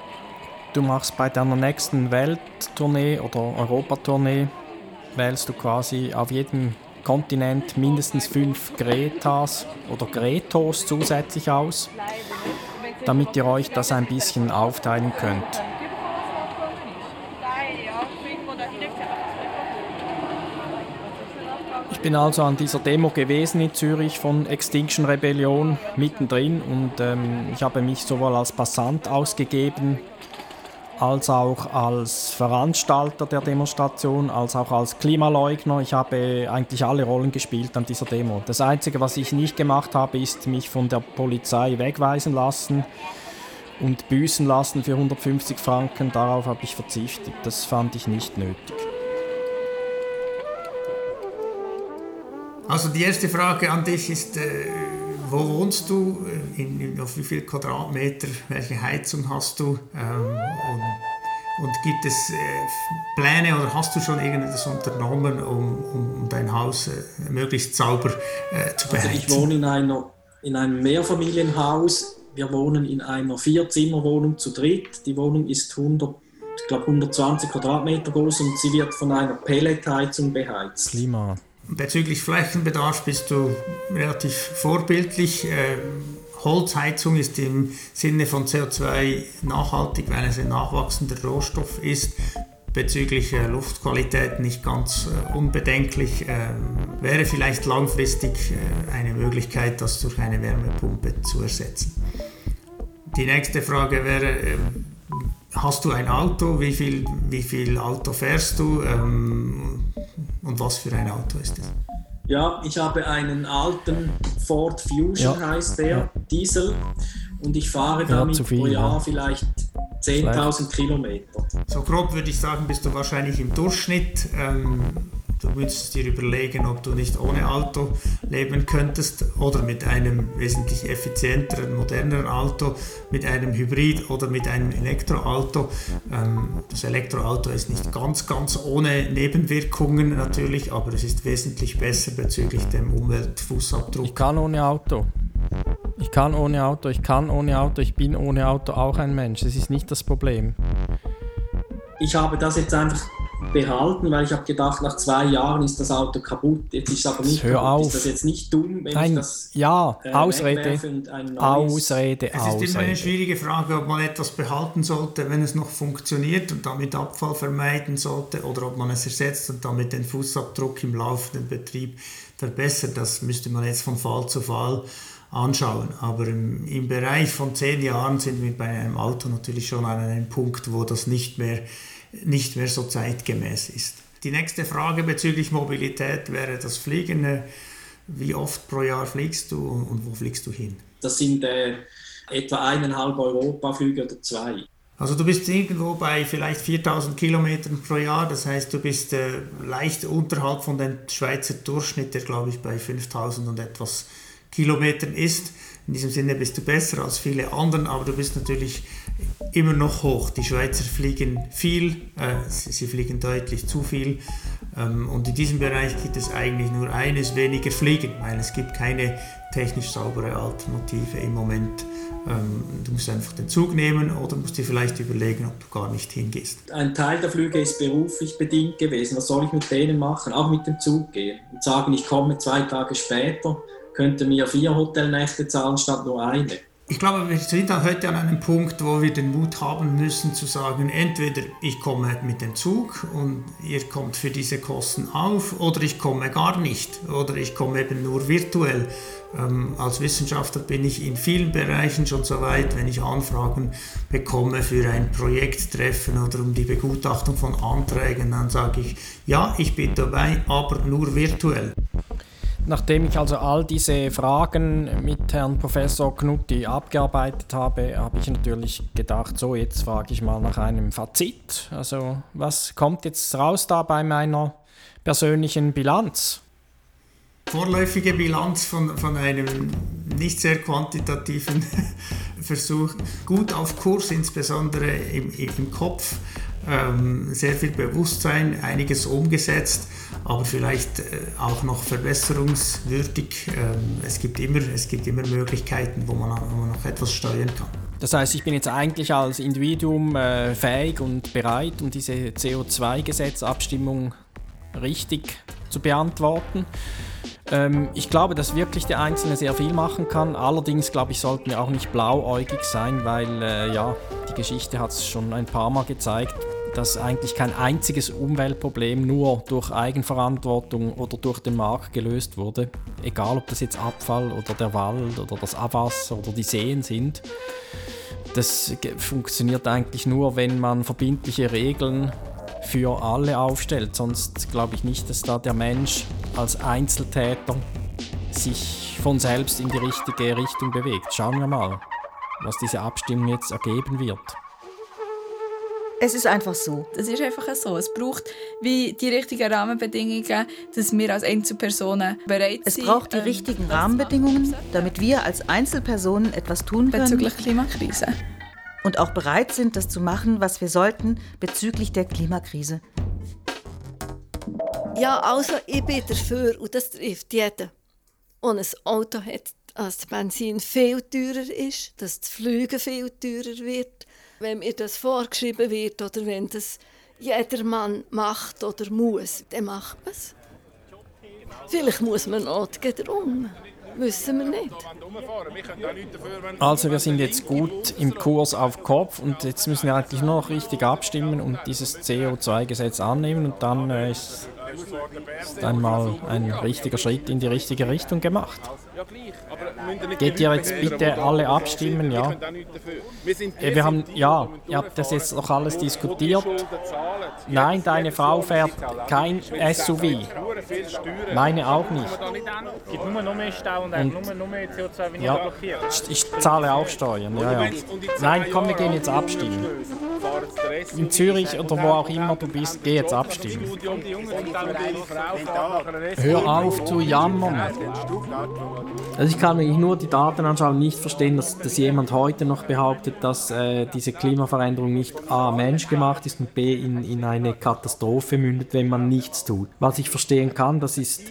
du machst bei deiner nächsten Welttournee oder Europatournee wählst du quasi auf jedem Kontinent mindestens fünf Gretas oder Gretos zusätzlich aus, damit ihr euch das ein bisschen aufteilen könnt. Ich bin also an dieser Demo gewesen in Zürich von Extinction Rebellion mittendrin und ähm, ich habe mich sowohl als Passant ausgegeben, als auch als Veranstalter der Demonstration, als auch als Klimaleugner. Ich habe eigentlich alle Rollen gespielt an dieser Demo. Das Einzige, was ich nicht gemacht habe, ist mich von der Polizei wegweisen lassen und büßen lassen für 150 Franken. Darauf habe ich verzichtet. Das fand ich nicht nötig. Also die erste Frage an dich ist, äh, wo wohnst du, in, in, auf wie viel Quadratmeter, welche Heizung hast du ähm, und, und gibt es äh, Pläne oder hast du schon irgendetwas unternommen, um, um dein Haus äh, möglichst sauber äh, zu Also beheizen? ich wohne in, einer, in einem Mehrfamilienhaus. Wir wohnen in einer Vierzimmerwohnung zu dritt. Die Wohnung ist 100, ich glaube 120 Quadratmeter groß und sie wird von einer Pelletheizung beheizt. Klima. Bezüglich Flächenbedarf bist du relativ vorbildlich. Ähm, Holzheizung ist im Sinne von CO2 nachhaltig, weil es ein nachwachsender Rohstoff ist. Bezüglich äh, Luftqualität nicht ganz äh, unbedenklich. Ähm, wäre vielleicht langfristig äh, eine Möglichkeit, das durch eine Wärmepumpe zu ersetzen. Die nächste Frage wäre, ähm, hast du ein Auto? Wie viel, wie viel Auto fährst du? Und was für ein Auto ist es? Ja, ich habe einen alten Ford Fusion, Ja. heißt der, Ja. Diesel. Und ich fahre Ja, damit viel, pro Jahr ja. vielleicht 10.000 Kilometer. So grob würde ich sagen, bist du wahrscheinlich im Durchschnitt. Ähm, du müsstest dir überlegen, ob du nicht ohne Auto leben könntest oder mit einem wesentlich effizienteren, moderneren Auto, mit einem Hybrid oder mit einem Elektroauto. Ähm, das Elektroauto ist nicht ganz, ganz ohne Nebenwirkungen natürlich, aber es ist wesentlich besser bezüglich dem Umweltfußabdruck. Ich kann ohne Auto. Ich kann ohne Auto, ich kann ohne Auto, ich bin ohne Auto auch ein Mensch. Das ist nicht das Problem. Ich habe das jetzt einfach behalten, weil ich habe gedacht, nach zwei Jahren ist das Auto kaputt. Jetzt ist es aber nicht Hör kaputt. auf. Ist das jetzt nicht dumm, wenn Nein, ich das ja, äh, Ausrede. wegwerfe und ein neues- Ausrede, Es ist immer eine schwierige Frage, ob man etwas behalten sollte, wenn es noch funktioniert und damit Abfall vermeiden sollte oder ob man es ersetzt und damit den Fußabdruck im laufenden Betrieb verbessert. Das müsste man jetzt von Fall zu Fall anschauen. Aber im, im Bereich von zehn Jahren sind wir bei einem Auto natürlich schon an einem Punkt, wo das nicht mehr, nicht mehr so zeitgemäß ist. Die nächste Frage bezüglich Mobilität wäre das Fliegen. Wie oft pro Jahr fliegst du und und wo fliegst du hin? Das sind äh, etwa eineinhalb Europaflüge oder zwei. Also du bist irgendwo bei vielleicht 4000 Kilometern pro Jahr, das heißt du bist äh, leicht unterhalb von dem Schweizer Durchschnitt, der glaube ich bei 5000 und etwas Kilometern ist. In diesem Sinne bist du besser als viele anderen, aber du bist natürlich immer noch hoch. Die Schweizer fliegen viel, äh, sie, sie fliegen deutlich zu viel ähm, und in diesem Bereich gibt es eigentlich nur eines, weniger fliegen, weil es gibt keine technisch saubere Alternative im Moment. Ähm, du musst einfach den Zug nehmen oder musst dir vielleicht überlegen, ob du gar nicht hingehst. Ein Teil der Flüge ist beruflich bedingt gewesen. Was soll ich mit denen machen? Auch mit dem Zug gehen und sagen, ich komme zwei Tage später, könnte mir vier Hotelnächte zahlen statt nur eine. Ich glaube, wir sind heute an einem Punkt, wo wir den Mut haben müssen zu sagen, entweder ich komme mit dem Zug und ihr kommt für diese Kosten auf oder ich komme gar nicht oder ich komme eben nur virtuell. Ähm, als Wissenschaftler bin ich in vielen Bereichen schon so weit, wenn ich Anfragen bekomme für ein Projekttreffen oder um die Begutachtung von Anträgen, dann sage ich, ja, ich bin dabei, aber nur virtuell. Nachdem ich also all diese Fragen mit Herrn Professor Knutti abgearbeitet habe, habe ich natürlich gedacht, so jetzt frage ich mal nach einem Fazit. Also was kommt jetzt raus da bei meiner persönlichen Bilanz? vorläufige Bilanz von, von einem nicht sehr quantitativen Versuch. Gut auf Kurs, insbesondere im, im Kopf. Ähm, sehr viel Bewusstsein, einiges umgesetzt, aber vielleicht äh, auch noch verbesserungswürdig. Ähm, es, gibt immer, es gibt immer Möglichkeiten, wo man, wo man noch etwas steuern kann. Das heißt, ich bin jetzt eigentlich als Individuum äh, fähig und bereit, um diese CO2-Gesetzabstimmung richtig zu beantworten. Ähm, ich glaube, dass wirklich der Einzelne sehr viel machen kann. Allerdings, glaube ich, sollten wir auch nicht blauäugig sein, weil äh, ja, die Geschichte hat es schon ein paar Mal gezeigt, dass eigentlich kein einziges Umweltproblem nur durch Eigenverantwortung oder durch den Markt gelöst wurde. Egal, ob das jetzt Abfall oder der Wald oder das Abwasser oder die Seen sind. Das funktioniert eigentlich nur, wenn man verbindliche Regeln für alle aufstellt. Sonst glaube ich nicht, dass da der Mensch als Einzeltäter sich von selbst in die richtige Richtung bewegt. Schauen wir mal, was diese Abstimmung jetzt ergeben wird. Es ist einfach so. Das ist einfach so. Es braucht wie die richtigen Rahmenbedingungen, dass wir als Einzelpersonen bereit Es sind. braucht die ähm, richtigen Rahmenbedingungen, damit wir als Einzelpersonen etwas tun können. Bezüglich Klimakrise. Und auch bereit sind, das zu machen, was wir sollten bezüglich der Klimakrise. Ja, also ich bin dafür und das trifft jeden. Und ein Auto hat, dass das Benzin viel teurer ist, dass das Fliegen viel teurer wird, wenn mir das vorgeschrieben wird oder wenn das jedermann macht oder muss, dann macht man es. Vielleicht muss man Notgehen drum. Wissen wir nicht. Also wir sind jetzt gut im Kurs auf Kopf und jetzt müssen wir eigentlich nur noch richtig abstimmen und dieses CO2-Gesetz annehmen und dann äh, ist, ist einmal ein richtiger Schritt in die richtige Richtung gemacht. Geht ihr jetzt bitte alle abstimmen, ja? Äh, Wir haben, ja, ihr habt das jetzt noch alles diskutiert. Nein, deine Frau fährt kein SUV. Meine auch nicht. Und Und- nur, nur mehr CO2, wenn Ja, ich zahle auch Steuern. Ja, ja. Nein, komm, wir gehen jetzt abstimmen. In Zürich oder wo auch immer du bist, geh jetzt abstimmen. Hör auf zu jammern. Also ich kann wirklich nur die Daten anschauen und nicht verstehen, dass, dass jemand heute noch behauptet, dass äh, diese Klimaveränderung nicht A, menschgemacht ist und B, in, in eine Katastrophe mündet, wenn man nichts tut. Was ich verstehen kann, das ist,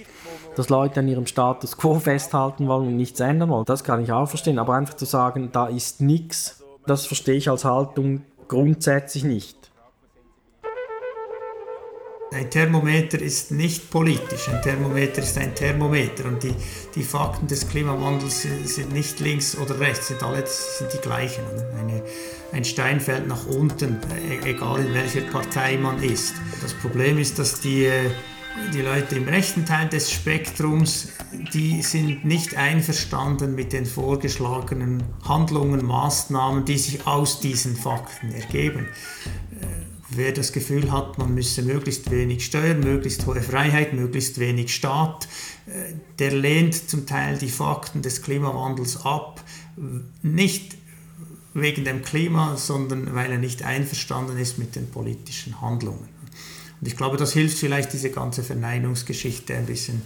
dass Leute an ihrem Status quo festhalten wollen und nichts ändern wollen. Das kann ich auch verstehen, aber einfach zu sagen, da ist nichts, das verstehe ich als Haltung grundsätzlich nicht. Ein Thermometer ist nicht politisch, ein Thermometer ist ein Thermometer und die, die Fakten des Klimawandels sind, nicht links oder rechts, sind alle sind die gleichen. Eine, ein Stein fällt nach unten, e, egal in welcher Partei man ist. Das Problem ist, dass die, die Leute im rechten Teil des Spektrums, die sind nicht einverstanden mit den vorgeschlagenen Handlungen, Maßnahmen, die sich aus diesen Fakten ergeben. Wer das Gefühl hat, man müsse möglichst wenig Steuern, möglichst hohe Freiheit, möglichst wenig Staat, äh, der lehnt zum Teil die Fakten des Klimawandels ab, nicht wegen dem Klima, sondern weil er nicht einverstanden ist mit den politischen Handlungen. Und ich glaube, das hilft vielleicht, diese ganze Verneinungsgeschichte ein bisschen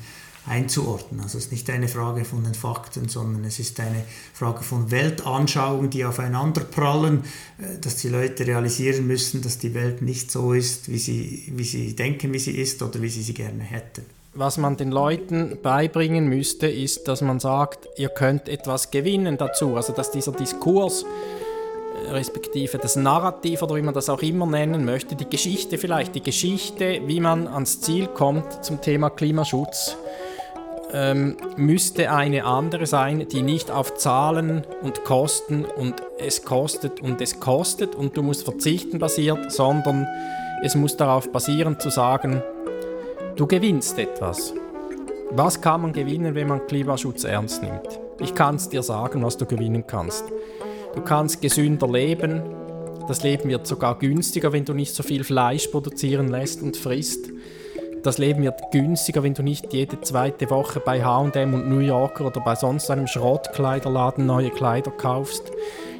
einzuordnen. Also es ist nicht eine Frage von den Fakten, sondern es ist eine Frage von Weltanschauungen, die aufeinander prallen, äh, dass die Leute realisieren müssen, dass die Welt nicht so ist, wie sie, wie sie denken, wie sie ist oder wie sie sie gerne hätten. Was man den Leuten beibringen müsste, ist, dass man sagt, ihr könnt etwas gewinnen dazu. Also dass dieser Diskurs äh, respektive das Narrativ oder wie man das auch immer nennen möchte, die Geschichte vielleicht, die Geschichte, wie man ans Ziel kommt zum Thema Klimaschutz, ähm, müsste eine andere sein, die nicht auf Zahlen und Kosten und es kostet und es kostet und du musst verzichten basiert, sondern es muss darauf basieren zu sagen, du gewinnst etwas. Was kann man gewinnen, wenn man Klimaschutz ernst nimmt? Ich kann es dir sagen, was du gewinnen kannst. Du kannst gesünder leben. Das Leben wird sogar günstiger, wenn du nicht so viel Fleisch produzieren lässt und frisst. Das Leben wird günstiger, wenn du nicht jede zweite Woche bei HM und New Yorker oder bei sonst einem Schrottkleiderladen neue Kleider kaufst.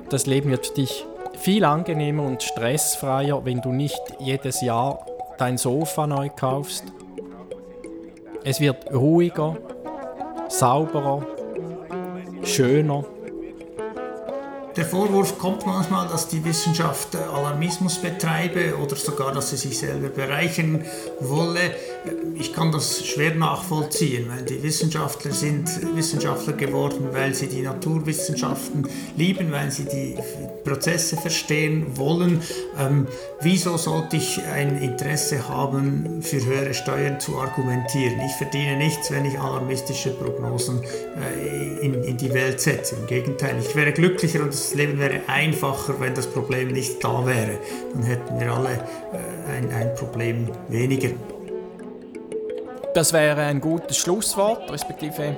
Das Leben wird für dich viel angenehmer und stressfreier, wenn du nicht jedes Jahr dein Sofa neu kaufst. Es wird ruhiger, sauberer, schöner. Der Vorwurf kommt manchmal, dass die Wissenschaft Alarmismus betreibe oder sogar, dass sie sich selber bereichern wolle. Ich kann das schwer nachvollziehen, weil die Wissenschaftler sind Wissenschaftler geworden, weil sie die Naturwissenschaften lieben, weil sie die Prozesse verstehen wollen. Ähm, wieso sollte ich ein Interesse haben, für höhere Steuern zu argumentieren? Ich verdiene nichts, wenn ich alarmistische Prognosen äh, in, in die Welt setze. Im Gegenteil, ich wäre glücklicher und das Leben wäre einfacher, wenn das Problem nicht da wäre. Dann hätten wir alle äh, ein, ein Problem weniger. Das wäre ein gutes Schlusswort, respektive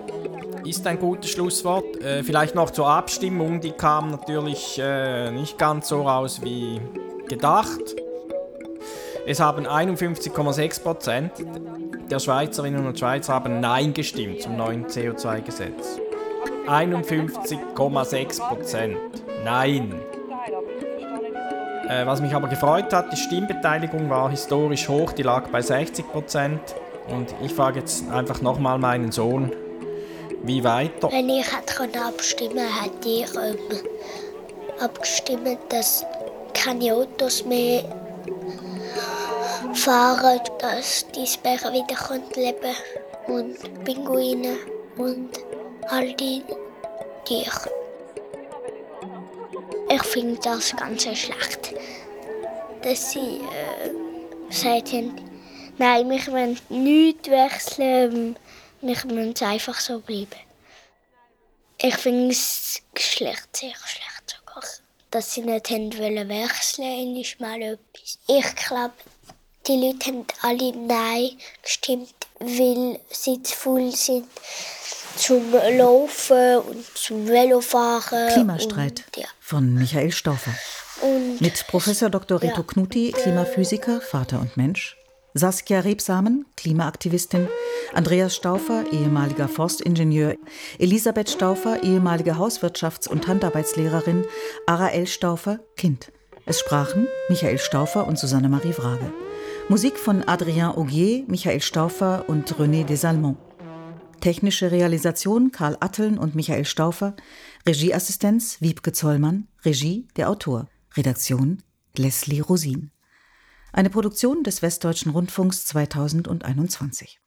ist ein gutes Schlusswort. Äh, vielleicht noch zur Abstimmung, die kam natürlich äh, nicht ganz so raus wie gedacht. Es haben 51,6 Prozent der Schweizerinnen und Schweizer haben Nein gestimmt zum neuen CO2-Gesetz. 51,6 Prozent. Nein. Äh, was mich aber gefreut hat, die Stimmbeteiligung war historisch hoch, die lag bei 60 Prozent. Und ich frage jetzt einfach nochmal meinen Sohn, wie weiter? Wenn ich hätte abstimmen hätte ich ähm, abgestimmt, dass keine Autos mehr fahren, dass die Eisbären wieder leben und Pinguine und all die Tiere. Ich finde das ganz schlecht, dass sie äh, gesagt haben, nein, wir wollen nichts wechseln, wir müssen einfach so bleiben. Ich finde es schlecht, sehr schlecht sogar, dass sie nicht haben wollen wechseln ist mal etwas. Ich glaube, die Leute haben alle Nein gestimmt, weil sie zu voll sind zum Laufen und zum Velofahren. Klimastreit und, ja. von Michael Stauffer. Und, Mit Professor Dr. Reto ja. Knuti, Klimaphysiker, Vater und Mensch. Saskia Rebsamen, Klimaaktivistin, Andreas Stauffer, ehemaliger Forstingenieur, Elisabeth Stauffer, ehemalige Hauswirtschafts- und Handarbeitslehrerin, Arael Stauffer, Kind. Es sprachen Michael Stauffer und Susanne Marie Wrage. Musik von Adrien Augier, Michael Stauffer und René Desalmont. Technische Realisation Karl Atteln und Michael Stauffer. Regieassistenz Wiebke Zollmann. Regie der Autor. Redaktion Leslie Rosin. Eine Produktion des Westdeutschen Rundfunks 2021.